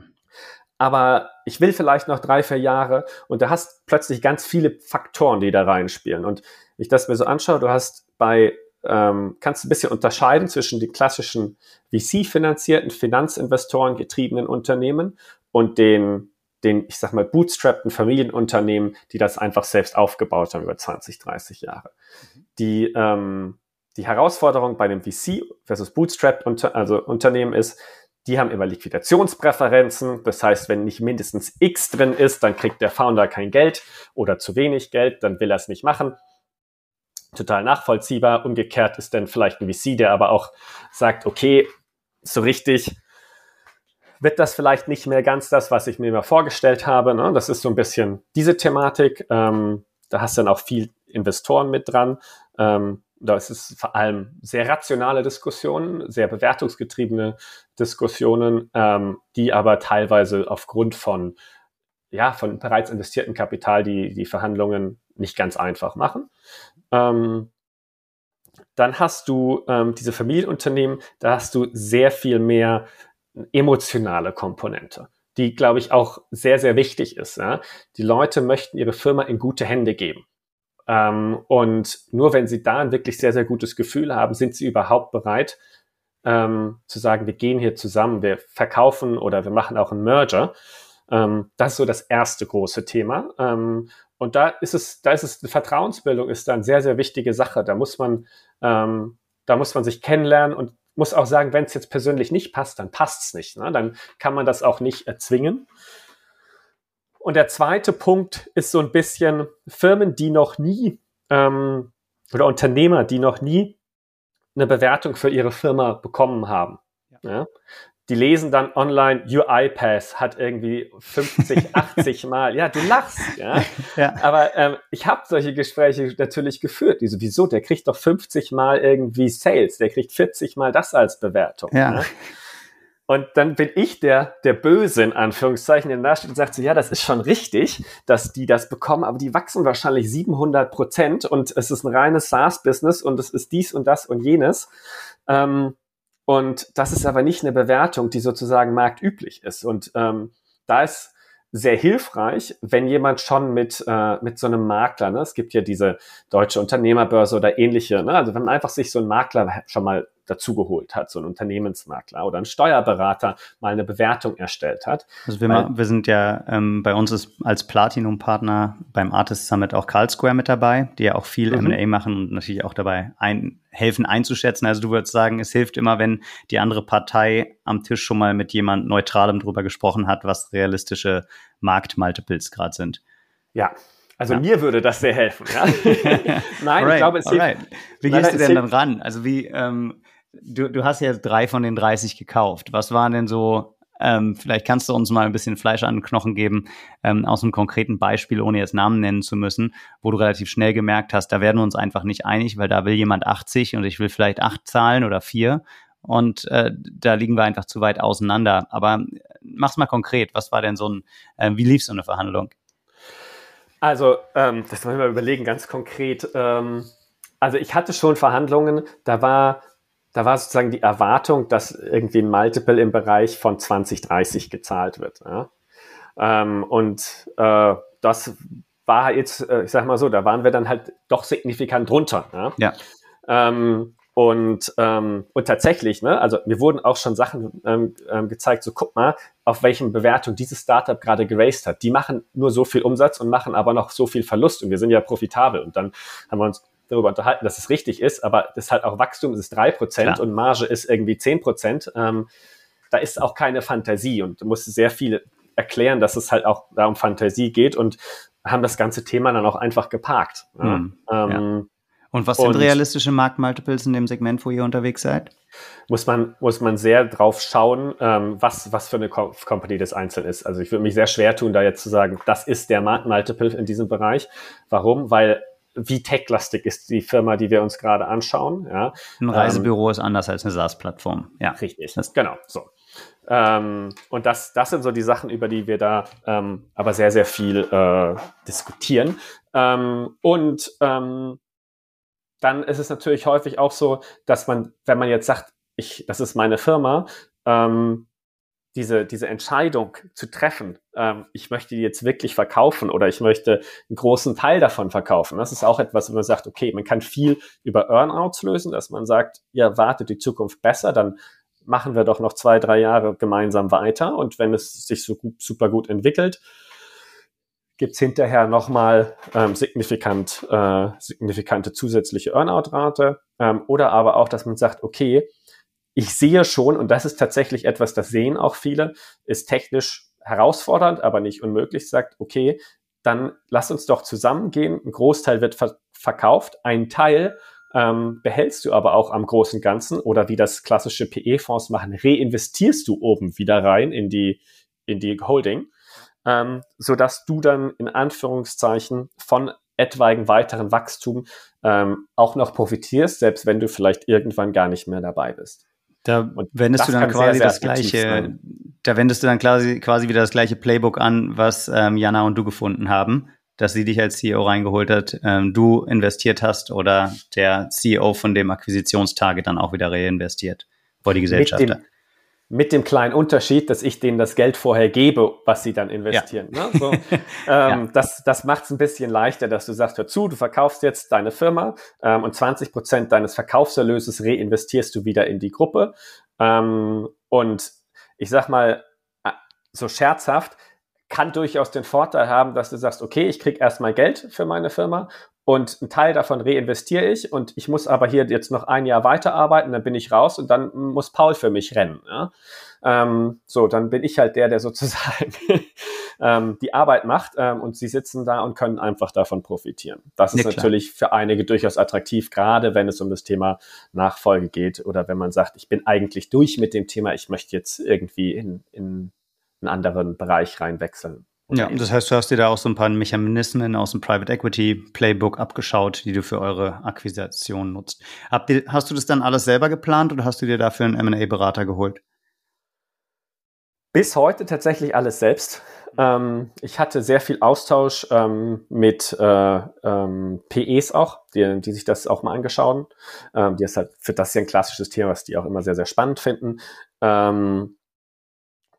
aber ich will vielleicht noch drei, vier Jahre und da hast plötzlich ganz viele Faktoren, die da reinspielen. Und wenn ich das mir so anschaue, du hast bei, ähm, kannst ein bisschen unterscheiden zwischen den klassischen VC-finanzierten, Finanzinvestoren getriebenen Unternehmen und den, den, ich sag mal, bootstrappten Familienunternehmen, die das einfach selbst aufgebaut haben über 20, 30 Jahre. Mhm. Die, ähm, die Herausforderung bei einem VC versus Bootstrap unter, also Unternehmen ist, die haben immer Liquidationspräferenzen. Das heißt, wenn nicht mindestens X drin ist, dann kriegt der Founder kein Geld oder zu wenig Geld, dann will er es nicht machen. Total nachvollziehbar. Umgekehrt ist dann vielleicht ein VC, der aber auch sagt, okay, so richtig wird das vielleicht nicht mehr ganz das, was ich mir immer vorgestellt habe. Ne? Das ist so ein bisschen diese Thematik. Ähm, da hast du dann auch viel Investoren mit dran. Ähm, da ist es vor allem sehr rationale Diskussionen, sehr bewertungsgetriebene Diskussionen, ähm, die aber teilweise aufgrund von, ja, von bereits investiertem Kapital die, die Verhandlungen nicht ganz einfach machen. Ähm, dann hast du ähm, diese Familienunternehmen, da hast du sehr viel mehr emotionale Komponente, die, glaube ich, auch sehr, sehr wichtig ist. Ja? Die Leute möchten ihre Firma in gute Hände geben. Ähm, und nur wenn sie da ein wirklich sehr, sehr gutes Gefühl haben, sind sie überhaupt bereit ähm, zu sagen, wir gehen hier zusammen, wir verkaufen oder wir machen auch einen Merger. Ähm, das ist so das erste große Thema. Ähm, und da ist es, da ist es, Vertrauensbildung ist da eine sehr, sehr wichtige Sache. Da muss man, ähm, da muss man sich kennenlernen und muss auch sagen, wenn es jetzt persönlich nicht passt, dann passt es nicht. Ne? Dann kann man das auch nicht erzwingen. Und der zweite Punkt ist so ein bisschen Firmen, die noch nie ähm, oder Unternehmer, die noch nie eine Bewertung für ihre Firma bekommen haben. Ja. ja. Die lesen dann online, UiPath hat irgendwie 50, 80 Mal. Ja, du lachst, ja. ja. Aber ähm, ich habe solche Gespräche natürlich geführt. Die so, wieso? Der kriegt doch 50 Mal irgendwie Sales, der kriegt 40 Mal das als Bewertung. Ja. ja? Und dann bin ich der, der Böse in Anführungszeichen, der da steht und sagt so, ja, das ist schon richtig, dass die das bekommen, aber die wachsen wahrscheinlich 700 Prozent und es ist ein reines SaaS-Business und es ist dies und das und jenes. Ähm, und das ist aber nicht eine Bewertung, die sozusagen marktüblich ist. Und ähm, da ist sehr hilfreich, wenn jemand schon mit, äh, mit so einem Makler, ne, es gibt ja diese deutsche Unternehmerbörse oder ähnliche, ne, also wenn man einfach sich so einen Makler schon mal dazugeholt hat, so ein Unternehmensmakler oder ein Steuerberater mal eine Bewertung erstellt hat. Also wir, Weil, wir sind ja ähm, bei uns ist als Platinum-Partner beim Artist Summit auch Carl Square mit dabei, die ja auch viel mhm. M&A machen und natürlich auch dabei ein, helfen einzuschätzen. Also du würdest sagen, es hilft immer, wenn die andere Partei am Tisch schon mal mit jemand Neutralem drüber gesprochen hat, was realistische Marktmultiples gerade sind. Ja, also ja. mir würde das sehr helfen. Ja? Nein, alright, ich glaube, es hilft. Wie gehst du denn dann ran? Also wie, ähm, du, du hast ja drei von den 30 gekauft. Was waren denn so, ähm, vielleicht kannst du uns mal ein bisschen Fleisch an den Knochen geben, ähm, aus einem konkreten Beispiel, ohne jetzt Namen nennen zu müssen, wo du relativ schnell gemerkt hast, da werden wir uns einfach nicht einig, weil da will jemand 80 und ich will vielleicht acht zahlen oder vier. Und äh, da liegen wir einfach zu weit auseinander. Aber mach's mal konkret. Was war denn so ein, äh, wie lief so eine Verhandlung? Also, ähm, das wollen wir überlegen, ganz konkret. Ähm, also ich hatte schon Verhandlungen, da war, da war sozusagen die Erwartung, dass irgendwie ein Multiple im Bereich von 20, 30 gezahlt wird. Ja? Ähm, und äh, das war jetzt, äh, ich sag mal so, da waren wir dann halt doch signifikant drunter. Ja. ja. Ähm, und, ähm, und tatsächlich, ne, also mir wurden auch schon Sachen ähm, ähm, gezeigt, so guck mal, auf welchen Bewertung dieses Startup gerade geraced hat. Die machen nur so viel Umsatz und machen aber noch so viel Verlust und wir sind ja profitabel. Und dann haben wir uns darüber unterhalten, dass es richtig ist, aber das ist halt auch Wachstum, es ist drei Prozent und Marge ist irgendwie zehn Prozent. Ähm, da ist auch keine Fantasie und du musst sehr viel erklären, dass es halt auch da um Fantasie geht und haben das ganze Thema dann auch einfach geparkt. Ja. Ähm, und was sind und realistische Marktmultiples in dem Segment, wo ihr unterwegs seid? Muss man, muss man sehr drauf schauen, ähm, was, was für eine Company das einzeln ist. Also ich würde mich sehr schwer tun, da jetzt zu sagen, das ist der Marktmultiple in diesem Bereich. Warum? Weil wie techlastig ist die Firma, die wir uns gerade anschauen. Ja. Ein Reisebüro ähm, ist anders als eine SaaS-Plattform. Ja, richtig. Das genau, so. Ähm, und das, das sind so die Sachen, über die wir da ähm, aber sehr, sehr viel äh, diskutieren. Ähm, und ähm, dann ist es natürlich häufig auch so, dass man, wenn man jetzt sagt, ich, das ist meine Firma, ähm, diese, diese Entscheidung zu treffen, ähm, ich möchte die jetzt wirklich verkaufen oder ich möchte einen großen Teil davon verkaufen. Das ist auch etwas, wo man sagt, okay, man kann viel über Earnouts lösen, dass man sagt, ihr wartet die Zukunft besser, dann machen wir doch noch zwei, drei Jahre gemeinsam weiter und wenn es sich so gut, super gut entwickelt, gibt's hinterher nochmal ähm, signifikant, äh, signifikante zusätzliche Earnout-Rate. Ähm, oder aber auch, dass man sagt, okay, ich sehe schon, und das ist tatsächlich etwas, das sehen auch viele, ist technisch herausfordernd, aber nicht unmöglich, sagt, okay, dann lass uns doch zusammengehen. Ein Großteil wird ver verkauft, ein Teil ähm, behältst du aber auch am großen Ganzen oder wie das klassische PE-Fonds machen, reinvestierst du oben wieder rein in die, in die Holding ähm, so dass du dann in Anführungszeichen von etwaigen weiteren Wachstum ähm, auch noch profitierst, selbst wenn du vielleicht irgendwann gar nicht mehr dabei bist. Da wendest du dann quasi sehr, sehr das gleiche, da wendest du dann quasi, quasi wieder das gleiche Playbook an, was ähm, Jana und du gefunden haben, dass sie dich als CEO reingeholt hat, ähm, du investiert hast oder der CEO von dem Akquisitionstage dann auch wieder reinvestiert vor die Gesellschafter. Mit dem, mit dem kleinen Unterschied, dass ich denen das Geld vorher gebe, was sie dann investieren. Ja. Ne? So, ähm, ja. Das, das macht es ein bisschen leichter, dass du sagst, hör zu, du verkaufst jetzt deine Firma ähm, und 20 Prozent deines Verkaufserlöses reinvestierst du wieder in die Gruppe. Ähm, und ich sag mal, äh, so scherzhaft, kann durchaus den Vorteil haben, dass du sagst, okay, ich krieg erstmal Geld für meine Firma und einen Teil davon reinvestiere ich und ich muss aber hier jetzt noch ein Jahr weiterarbeiten, dann bin ich raus und dann muss Paul für mich rennen. Ja? Ähm, so, dann bin ich halt der, der sozusagen ähm, die Arbeit macht ähm, und sie sitzen da und können einfach davon profitieren. Das ist ja, natürlich für einige durchaus attraktiv, gerade wenn es um das Thema Nachfolge geht oder wenn man sagt, ich bin eigentlich durch mit dem Thema, ich möchte jetzt irgendwie in, in einen anderen Bereich reinwechseln. Ja, das heißt, du hast dir da auch so ein paar Mechanismen aus dem Private Equity Playbook abgeschaut, die du für eure Akquisition nutzt. Ihr, hast du das dann alles selber geplant oder hast du dir dafür einen M&A-Berater geholt? Bis heute tatsächlich alles selbst. Ähm, ich hatte sehr viel Austausch ähm, mit äh, ähm, PEs auch, die, die, sich das auch mal angeschaut haben. die ist halt für das ja ein klassisches Thema, was die auch immer sehr, sehr spannend finden. Ähm,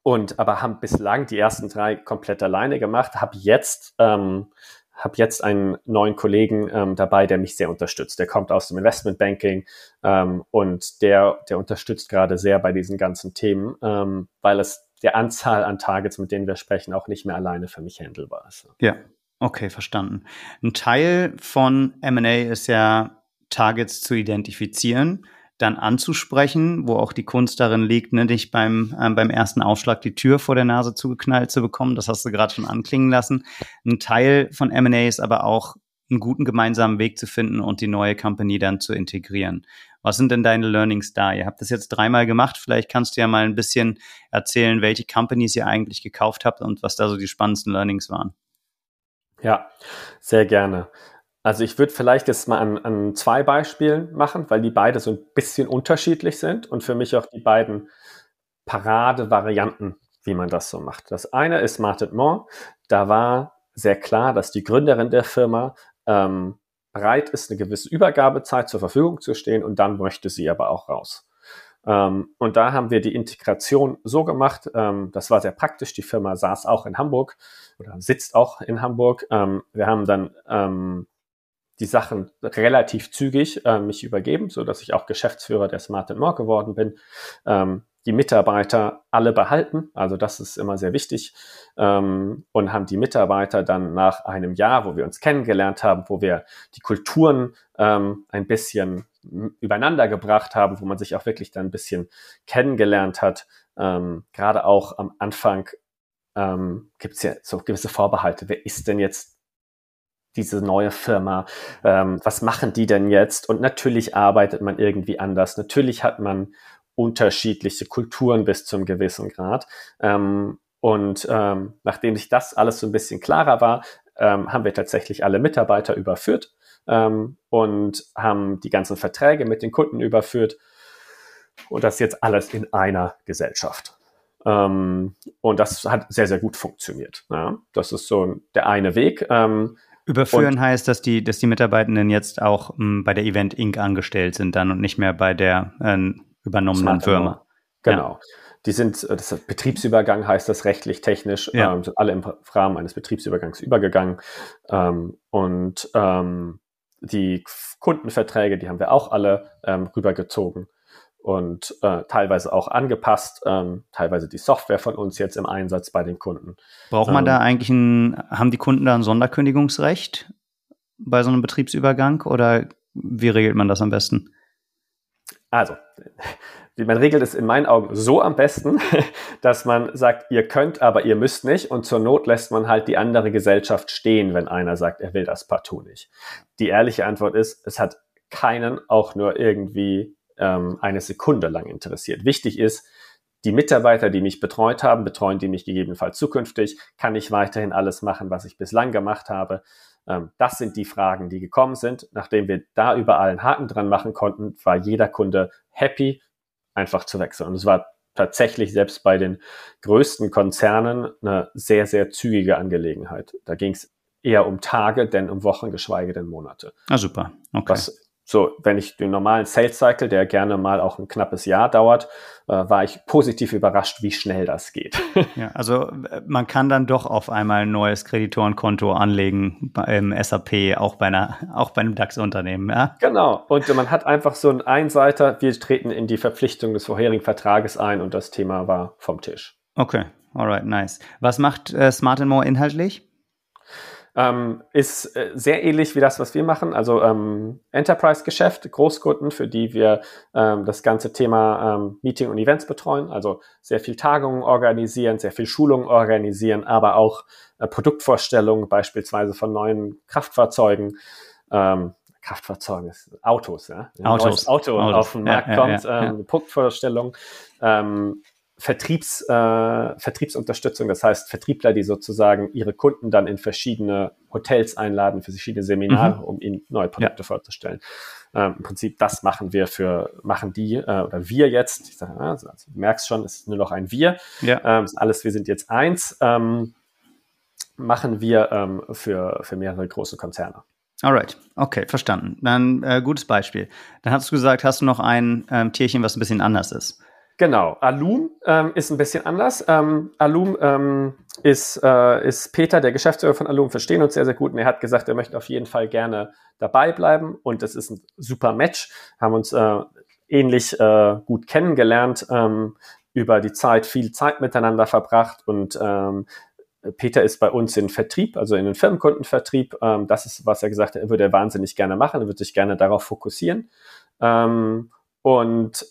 und aber haben bislang die ersten drei komplett alleine gemacht, habe jetzt ähm, habe jetzt einen neuen Kollegen ähm, dabei, der mich sehr unterstützt. Der kommt aus dem Investmentbanking ähm, und der, der unterstützt gerade sehr bei diesen ganzen Themen, ähm, weil es der Anzahl an Targets, mit denen wir sprechen, auch nicht mehr alleine für mich handelbar ist. Ja, okay, verstanden. Ein Teil von M&A ist ja Targets zu identifizieren dann anzusprechen, wo auch die Kunst darin liegt, ne, dich beim, äh, beim ersten Aufschlag die Tür vor der Nase zugeknallt zu bekommen. Das hast du gerade schon anklingen lassen. Ein Teil von M&A ist aber auch einen guten gemeinsamen Weg zu finden und die neue Company dann zu integrieren. Was sind denn deine Learnings da? Ihr habt das jetzt dreimal gemacht. Vielleicht kannst du ja mal ein bisschen erzählen, welche Companies ihr eigentlich gekauft habt und was da so die spannendsten Learnings waren. Ja, sehr gerne. Also ich würde vielleicht jetzt mal an, an zwei Beispielen machen, weil die beide so ein bisschen unterschiedlich sind und für mich auch die beiden Paradevarianten, wie man das so macht. Das eine ist Martin Moore. Da war sehr klar, dass die Gründerin der Firma ähm, bereit ist, eine gewisse Übergabezeit zur Verfügung zu stehen und dann möchte sie aber auch raus. Ähm, und da haben wir die Integration so gemacht, ähm, das war sehr praktisch. Die Firma saß auch in Hamburg oder sitzt auch in Hamburg. Ähm, wir haben dann ähm, die Sachen relativ zügig äh, mich übergeben, so dass ich auch Geschäftsführer der Smart More geworden bin. Ähm, die Mitarbeiter alle behalten, also das ist immer sehr wichtig, ähm, und haben die Mitarbeiter dann nach einem Jahr, wo wir uns kennengelernt haben, wo wir die Kulturen ähm, ein bisschen übereinander gebracht haben, wo man sich auch wirklich dann ein bisschen kennengelernt hat, ähm, gerade auch am Anfang ähm, gibt es ja so gewisse Vorbehalte. Wer ist denn jetzt diese neue Firma, ähm, was machen die denn jetzt? Und natürlich arbeitet man irgendwie anders. Natürlich hat man unterschiedliche Kulturen bis zum gewissen Grad. Ähm, und ähm, nachdem sich das alles so ein bisschen klarer war, ähm, haben wir tatsächlich alle Mitarbeiter überführt ähm, und haben die ganzen Verträge mit den Kunden überführt. Und das jetzt alles in einer Gesellschaft. Ähm, und das hat sehr, sehr gut funktioniert. Das ist so der eine Weg. Ähm, Überführen und, heißt, dass die, dass die Mitarbeitenden jetzt auch m, hm, bei der Event Inc. angestellt sind dann und nicht mehr bei der äh, übernommenen Firma. Genau. Ja. Die sind, äh, das Betriebsübergang heißt das rechtlich, technisch, ja. ähm, sind alle im Rahmen eines Betriebsübergangs übergegangen. Ähm, und ähm, die Kundenverträge, die haben wir auch alle ähm, rübergezogen und äh, teilweise auch angepasst, ähm, teilweise die Software von uns jetzt im Einsatz bei den Kunden. Braucht man ähm, da eigentlich ein, haben die Kunden da ein Sonderkündigungsrecht bei so einem Betriebsübergang oder wie regelt man das am besten? Also, man regelt es in meinen Augen so am besten, dass man sagt, ihr könnt, aber ihr müsst nicht. Und zur Not lässt man halt die andere Gesellschaft stehen, wenn einer sagt, er will das partout nicht. Die ehrliche Antwort ist, es hat keinen auch nur irgendwie ähm, eine Sekunde lang interessiert. Wichtig ist, die Mitarbeiter, die mich betreut haben, betreuen die mich gegebenenfalls zukünftig, kann ich weiterhin alles machen, was ich bislang gemacht habe. Ähm, das sind die Fragen, die gekommen sind. Nachdem wir da überall einen Haken dran machen konnten, war jeder Kunde happy, einfach zu wechseln. Und es war tatsächlich selbst bei den größten Konzernen eine sehr, sehr zügige Angelegenheit. Da ging es eher um Tage, denn um Wochen, geschweige denn Monate. Ah, super. Okay. Was so, wenn ich den normalen Sales Cycle, der gerne mal auch ein knappes Jahr dauert, äh, war ich positiv überrascht, wie schnell das geht. ja, also äh, man kann dann doch auf einmal ein neues Kreditorenkonto anlegen im SAP, auch bei einer, auch bei einem DAX-Unternehmen, ja? Genau. Und man hat einfach so einen Einseiter, wir treten in die Verpflichtung des vorherigen Vertrages ein und das Thema war vom Tisch. Okay, alright, nice. Was macht äh, Smart More inhaltlich? Ähm, ist äh, sehr ähnlich wie das, was wir machen. Also ähm, Enterprise-Geschäft, Großkunden, für die wir ähm, das ganze Thema ähm, Meeting und Events betreuen. Also sehr viel Tagungen organisieren, sehr viel Schulungen organisieren, aber auch äh, Produktvorstellungen, beispielsweise von neuen Kraftfahrzeugen. Ähm, Kraftfahrzeuge, Autos, ja. Autos. Auto Autos. auf den Markt ja, kommt, ja, ja, ähm, Produktvorstellung. Vertriebs, äh, Vertriebsunterstützung, das heißt Vertriebler, die sozusagen ihre Kunden dann in verschiedene Hotels einladen, für verschiedene Seminare, mhm. um ihnen neue Produkte ja. vorzustellen. Ähm, Im Prinzip das machen wir für, machen die äh, oder wir jetzt. Ich sage, also, also, du merkst schon, es ist nur noch ein Wir. Ja. Ähm, alles, wir sind jetzt eins. Ähm, machen wir ähm, für, für mehrere große Konzerne. Alright, okay, verstanden. Dann äh, gutes Beispiel. Dann hast du gesagt, hast du noch ein ähm, Tierchen, was ein bisschen anders ist. Genau, Alum ähm, ist ein bisschen anders. Ähm, Alum ähm, ist, äh, ist Peter, der Geschäftsführer von Alum, verstehen uns sehr, sehr gut und er hat gesagt, er möchte auf jeden Fall gerne dabei bleiben und das ist ein super Match. Haben uns äh, ähnlich äh, gut kennengelernt, ähm, über die Zeit viel Zeit miteinander verbracht und ähm, Peter ist bei uns in Vertrieb, also in den Firmenkundenvertrieb. Ähm, das ist, was er gesagt hat, er würde er wahnsinnig gerne machen, er würde sich gerne darauf fokussieren. Und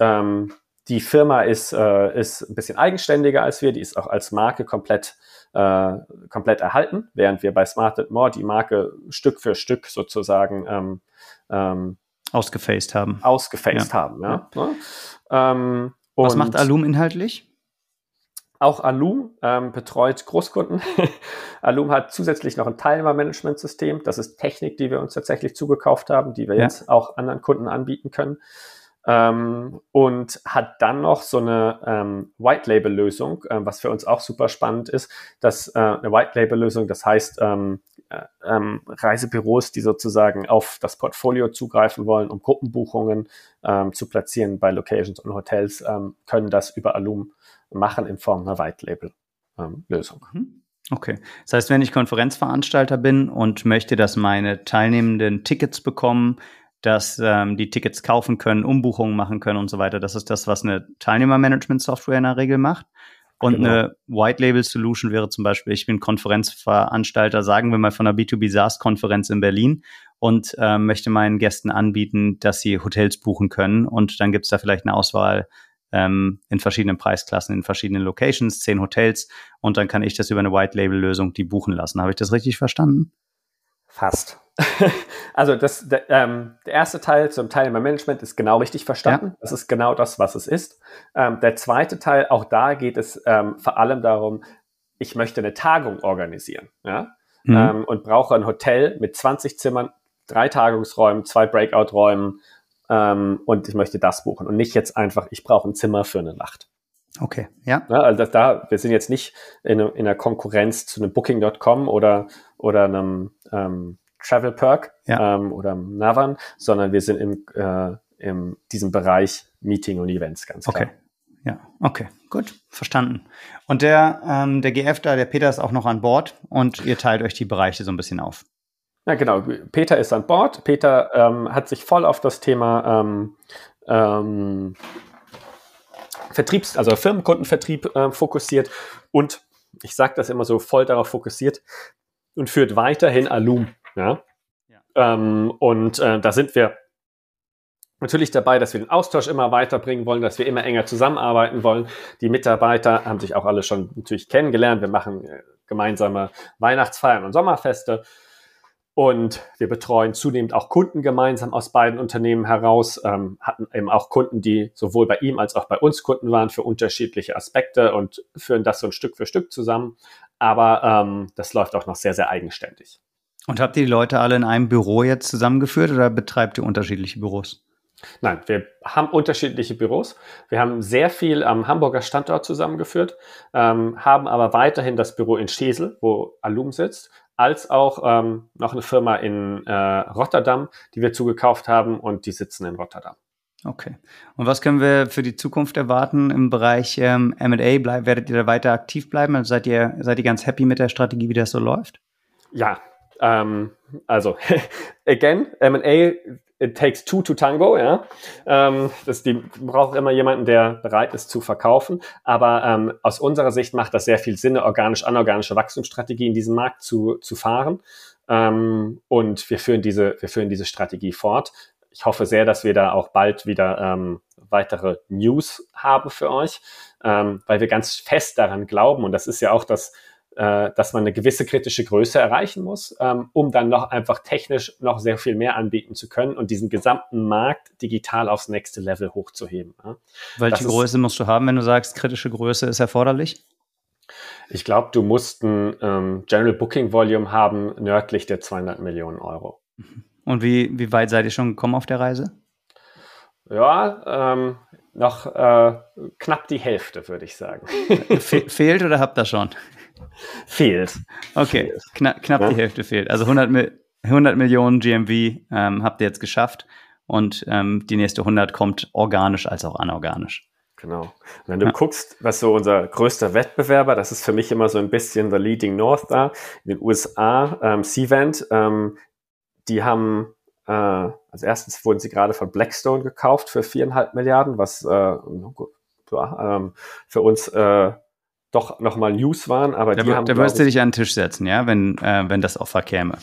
die Firma ist, äh, ist ein bisschen eigenständiger als wir, die ist auch als Marke komplett, äh, komplett erhalten, während wir bei Smart More die Marke Stück für Stück sozusagen ähm, ähm, ausgefaced haben. Ausgefaced ja. haben, ja. ja. Ähm, Was macht Alum inhaltlich? Auch Alum ähm, betreut Großkunden. Alum hat zusätzlich noch ein Teilnehmermanagementsystem. Das ist Technik, die wir uns tatsächlich zugekauft haben, die wir ja. jetzt auch anderen Kunden anbieten können. Ähm, und hat dann noch so eine ähm, White-Label-Lösung, äh, was für uns auch super spannend ist. dass äh, eine White-Label-Lösung, das heißt ähm, äh, ähm, Reisebüros, die sozusagen auf das Portfolio zugreifen wollen, um Gruppenbuchungen ähm, zu platzieren bei Locations und Hotels, ähm, können das über Alum machen in Form einer White-Label-Lösung. Mhm. Okay. Das heißt, wenn ich Konferenzveranstalter bin und möchte, dass meine Teilnehmenden Tickets bekommen, dass ähm, die Tickets kaufen können, Umbuchungen machen können und so weiter. Das ist das, was eine Teilnehmermanagement-Software in der Regel macht. Und genau. eine White Label Solution wäre zum Beispiel, ich bin Konferenzveranstalter, sagen wir mal von einer B2B SaaS-Konferenz in Berlin und äh, möchte meinen Gästen anbieten, dass sie Hotels buchen können. Und dann gibt es da vielleicht eine Auswahl ähm, in verschiedenen Preisklassen, in verschiedenen Locations, zehn Hotels. Und dann kann ich das über eine White Label Lösung die buchen lassen. Habe ich das richtig verstanden? Fast. also das, der, ähm, der erste Teil zum Teilnehmermanagement ist genau richtig verstanden. Ja. Das ist genau das, was es ist. Ähm, der zweite Teil, auch da geht es ähm, vor allem darum, ich möchte eine Tagung organisieren ja? Mhm. Ähm, und brauche ein Hotel mit 20 Zimmern, drei Tagungsräumen, zwei Breakout-Räumen ähm, und ich möchte das buchen und nicht jetzt einfach, ich brauche ein Zimmer für eine Nacht. Okay, ja. ja also das, da, wir sind jetzt nicht in, in der Konkurrenz zu einem Booking.com oder, oder einem ähm, Travel Perk ja. ähm, oder Navan, sondern wir sind im, äh, in diesem Bereich Meeting und Events ganz klar. Okay. Ja, okay, gut, verstanden. Und der, ähm, der GF da, der Peter ist auch noch an Bord und ihr teilt euch die Bereiche so ein bisschen auf. Ja, genau. Peter ist an Bord. Peter ähm, hat sich voll auf das Thema ähm, ähm, Vertriebs-, also Firmenkundenvertrieb äh, fokussiert und ich sage das immer so voll darauf fokussiert und führt weiterhin Alum. Ja? ja. Ähm, und äh, da sind wir natürlich dabei, dass wir den Austausch immer weiterbringen wollen, dass wir immer enger zusammenarbeiten wollen. Die Mitarbeiter haben sich auch alle schon natürlich kennengelernt. Wir machen äh, gemeinsame Weihnachtsfeiern und Sommerfeste. Und wir betreuen zunehmend auch Kunden gemeinsam aus beiden Unternehmen heraus, ähm, hatten eben auch Kunden, die sowohl bei ihm als auch bei uns Kunden waren für unterschiedliche Aspekte und führen das so ein Stück für Stück zusammen. Aber ähm, das läuft auch noch sehr, sehr eigenständig. Und habt ihr die Leute alle in einem Büro jetzt zusammengeführt oder betreibt ihr unterschiedliche Büros? Nein, wir haben unterschiedliche Büros. Wir haben sehr viel am Hamburger Standort zusammengeführt, ähm, haben aber weiterhin das Büro in Schesel, wo Alum sitzt, als auch ähm, noch eine Firma in äh, Rotterdam, die wir zugekauft haben und die sitzen in Rotterdam. Okay. Und was können wir für die Zukunft erwarten im Bereich ähm, M&A? Werdet ihr da weiter aktiv bleiben? Also seid ihr, seid ihr ganz happy mit der Strategie, wie das so läuft? Ja, ähm, also again, M&A it takes two to tango, ja. Ähm, das, die braucht immer jemanden, der bereit ist zu verkaufen. Aber ähm, aus unserer Sicht macht das sehr viel Sinn, organisch-anorganische Wachstumsstrategie in diesem Markt zu, zu fahren. Ähm, und wir führen diese, wir führen diese Strategie fort. Ich hoffe sehr, dass wir da auch bald wieder ähm, weitere News haben für euch, ähm, weil wir ganz fest daran glauben. Und das ist ja auch das, äh, dass man eine gewisse kritische Größe erreichen muss, ähm, um dann noch einfach technisch noch sehr viel mehr anbieten zu können und diesen gesamten Markt digital aufs nächste Level hochzuheben. Ja. Welche das Größe ist, musst du haben, wenn du sagst, kritische Größe ist erforderlich? Ich glaube, du musst ein ähm, General Booking Volume haben nördlich der 200 Millionen Euro. Und wie, wie weit seid ihr schon gekommen auf der Reise? Ja, ähm, noch äh, knapp die Hälfte, würde ich sagen. Fe fehlt oder habt ihr schon? Fehlt. Okay, fehlt. Kna knapp ja? die Hälfte fehlt. Also 100, 100 Millionen GMV ähm, habt ihr jetzt geschafft und ähm, die nächste 100 kommt organisch als auch anorganisch. Genau. wenn du ja. guckst, was so unser größter Wettbewerber, das ist für mich immer so ein bisschen the leading north da, in den USA, ähm, Cvent, ähm, die haben, äh, als erstens wurden sie gerade von Blackstone gekauft für viereinhalb Milliarden, was äh, ähm, für uns äh, doch nochmal News waren, aber da, die haben. Da wirst du dich an den Tisch setzen, ja, wenn, äh, wenn das Offer käme.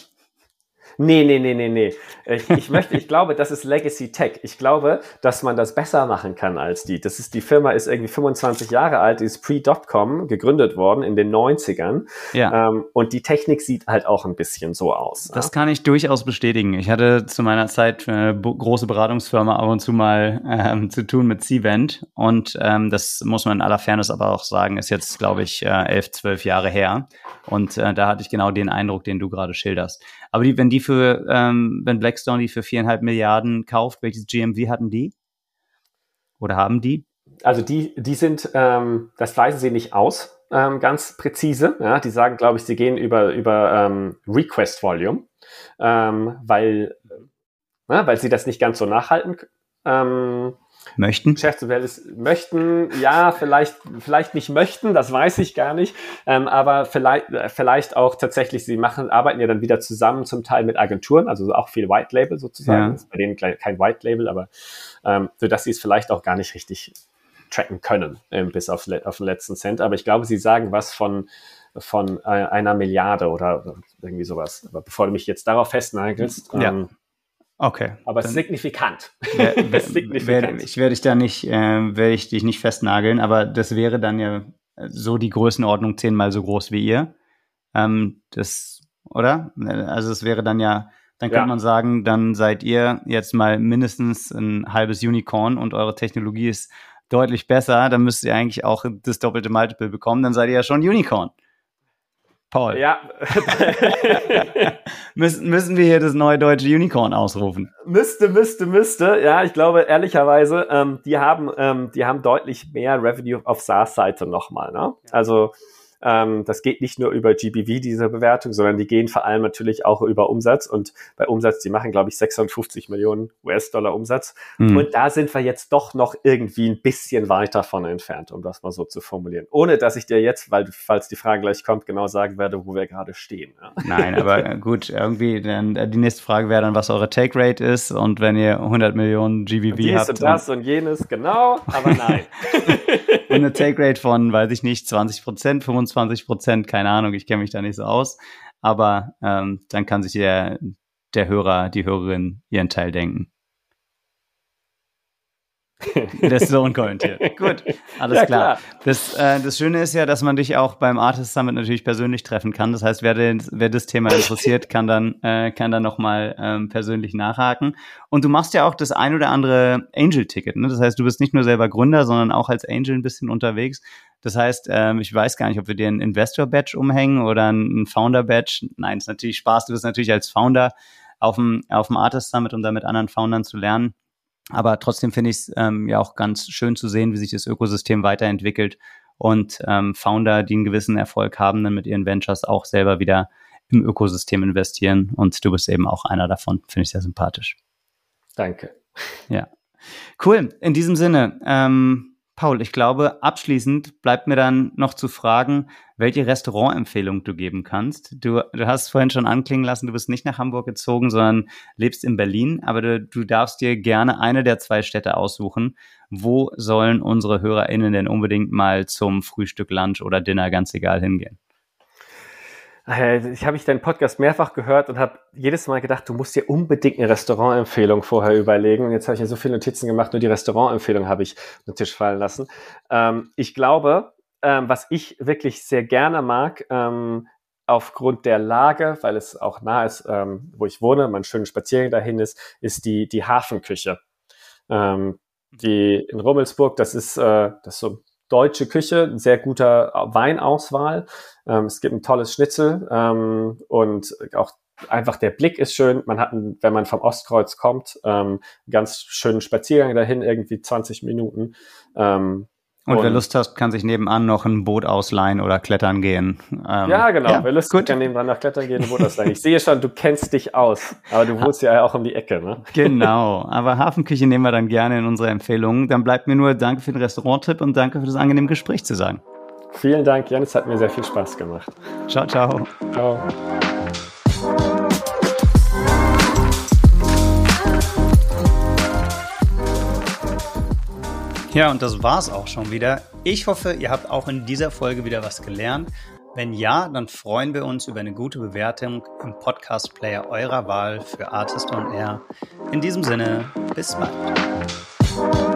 Nee, nee, nee, nee, nee. Ich, ich möchte, ich glaube, das ist Legacy Tech. Ich glaube, dass man das besser machen kann als die. Das ist, die Firma ist irgendwie 25 Jahre alt, die ist pre-Dotcom gegründet worden in den 90ern. Ja. Ähm, und die Technik sieht halt auch ein bisschen so aus. Das ja? kann ich durchaus bestätigen. Ich hatte zu meiner Zeit eine große Beratungsfirma ab und zu mal ähm, zu tun mit Cvent. Und ähm, das muss man in aller Fairness aber auch sagen, ist jetzt, glaube ich, äh, elf, zwölf Jahre her. Und äh, da hatte ich genau den Eindruck, den du gerade schilderst. Aber die, wenn die für, ähm, wenn Blackstone die für viereinhalb Milliarden kauft, welches GMV hatten die? Oder haben die? Also die, die sind, ähm, das weisen sie nicht aus, ähm, ganz präzise. Ja, die sagen, glaube ich, sie gehen über, über ähm, Request Volume, ähm, weil, äh, weil sie das nicht ganz so nachhalten ähm, Möchten? Geschäftsmodell ist, möchten, ja, vielleicht, vielleicht nicht möchten, das weiß ich gar nicht, ähm, aber vielleicht, vielleicht auch tatsächlich, sie machen, arbeiten ja dann wieder zusammen zum Teil mit Agenturen, also auch viel White Label sozusagen, ja. bei denen kein White Label, aber ähm, so dass sie es vielleicht auch gar nicht richtig tracken können, ähm, bis auf, auf den letzten Cent, aber ich glaube, sie sagen was von, von äh, einer Milliarde oder irgendwie sowas. Aber bevor du mich jetzt darauf festnagelst, ja. Okay. Aber signifikant. Wär, wär, signifikant. Wär, ich werde dich da nicht, äh, werde ich dich nicht festnageln, aber das wäre dann ja so die Größenordnung zehnmal so groß wie ihr. Ähm, das, oder? Also es wäre dann ja, dann könnte ja. man sagen, dann seid ihr jetzt mal mindestens ein halbes Unicorn und eure Technologie ist deutlich besser, dann müsst ihr eigentlich auch das doppelte Multiple bekommen, dann seid ihr ja schon Unicorn. Paul. Ja. müssen, müssen wir hier das neue deutsche Unicorn ausrufen? Müsste, müsste, müsste. Ja, ich glaube ehrlicherweise, ähm, die haben, ähm, die haben deutlich mehr Revenue auf SaaS-Seite nochmal. Ne? Also ähm, das geht nicht nur über GBV, diese Bewertung, sondern die gehen vor allem natürlich auch über Umsatz. Und bei Umsatz, die machen, glaube ich, 650 Millionen US-Dollar Umsatz. Mhm. Und da sind wir jetzt doch noch irgendwie ein bisschen weiter von entfernt, um das mal so zu formulieren. Ohne dass ich dir jetzt, weil falls die Frage gleich kommt, genau sagen werde, wo wir gerade stehen. Ja. Nein, aber gut, irgendwie dann äh, die nächste Frage wäre dann, was eure Take Rate ist und wenn ihr 100 Millionen GBV dies habt. Und das und jenes, genau, aber nein. und eine Take Rate von, weiß ich nicht, 20 Prozent, 25 25 Prozent, keine Ahnung, ich kenne mich da nicht so aus. Aber ähm, dann kann sich der, der Hörer, die Hörerin ihren Teil denken. Das ist so unkommentiert. Gut, alles ja, klar. klar. Das, äh, das Schöne ist ja, dass man dich auch beim Artist Summit natürlich persönlich treffen kann. Das heißt, wer, den, wer das Thema interessiert, kann dann, äh, kann dann nochmal ähm, persönlich nachhaken. Und du machst ja auch das ein oder andere Angel-Ticket. Ne? Das heißt, du bist nicht nur selber Gründer, sondern auch als Angel ein bisschen unterwegs. Das heißt, ähm, ich weiß gar nicht, ob wir dir ein Investor-Badge umhängen oder ein Founder-Badge. Nein, ist natürlich Spaß. Du bist natürlich als Founder auf dem, auf dem Artist Summit, um da mit anderen Foundern zu lernen. Aber trotzdem finde ich es ähm, ja auch ganz schön zu sehen, wie sich das Ökosystem weiterentwickelt und ähm, Founder, die einen gewissen Erfolg haben, dann mit ihren Ventures auch selber wieder im Ökosystem investieren. Und du bist eben auch einer davon. Finde ich sehr sympathisch. Danke. Ja. Cool. In diesem Sinne, ähm, Paul, ich glaube, abschließend bleibt mir dann noch zu fragen, welche Restaurantempfehlung du geben kannst. Du, du hast vorhin schon anklingen lassen, du bist nicht nach Hamburg gezogen, sondern lebst in Berlin, aber du, du darfst dir gerne eine der zwei Städte aussuchen. Wo sollen unsere HörerInnen denn unbedingt mal zum Frühstück, Lunch oder Dinner, ganz egal, hingehen? Ich habe ich deinen Podcast mehrfach gehört und habe jedes Mal gedacht, du musst dir unbedingt eine Restaurantempfehlung vorher überlegen. Und jetzt habe ich ja so viele Notizen gemacht, nur die Restaurantempfehlung habe ich auf den Tisch fallen lassen. Ähm, ich glaube, ähm, was ich wirklich sehr gerne mag, ähm, aufgrund der Lage, weil es auch nah ist, ähm, wo ich wohne, mein schöner Spaziergang dahin ist, ist die, die Hafenküche. Ähm, die in Rummelsburg, das ist, äh, das ist so deutsche Küche, sehr guter Weinauswahl. Ähm, es gibt ein tolles Schnitzel ähm, und auch einfach der Blick ist schön. Man hat, wenn man vom Ostkreuz kommt, ähm, einen ganz schönen Spaziergang dahin, irgendwie 20 Minuten. Ähm, Und, und, wer Lust hat, kann sich nebenan noch ein Boot ausleihen oder klettern gehen. Ähm, ja, genau. Ja, wer Lust hat, kann nebenan noch klettern gehen und ein Boot ausleihen. Ich sehe schon, du kennst dich aus. Aber du wohnst ja auch um die Ecke, ne? Genau. Aber Hafenküche nehmen wir dann gerne in unsere Empfehlungen. Dann bleibt mir nur Danke für den Restauranttipp und danke für das angenehme Gespräch zu sagen. Vielen Dank, Jan. Es hat mir sehr viel Spaß gemacht. Ciao, ciao. Ciao. Ja, und das war's auch schon wieder. Ich hoffe, ihr habt auch in dieser Folge wieder was gelernt. Wenn ja, dann freuen wir uns über eine gute Bewertung im Podcast-Player eurer Wahl für Artist on Air. In diesem Sinne, bis bald.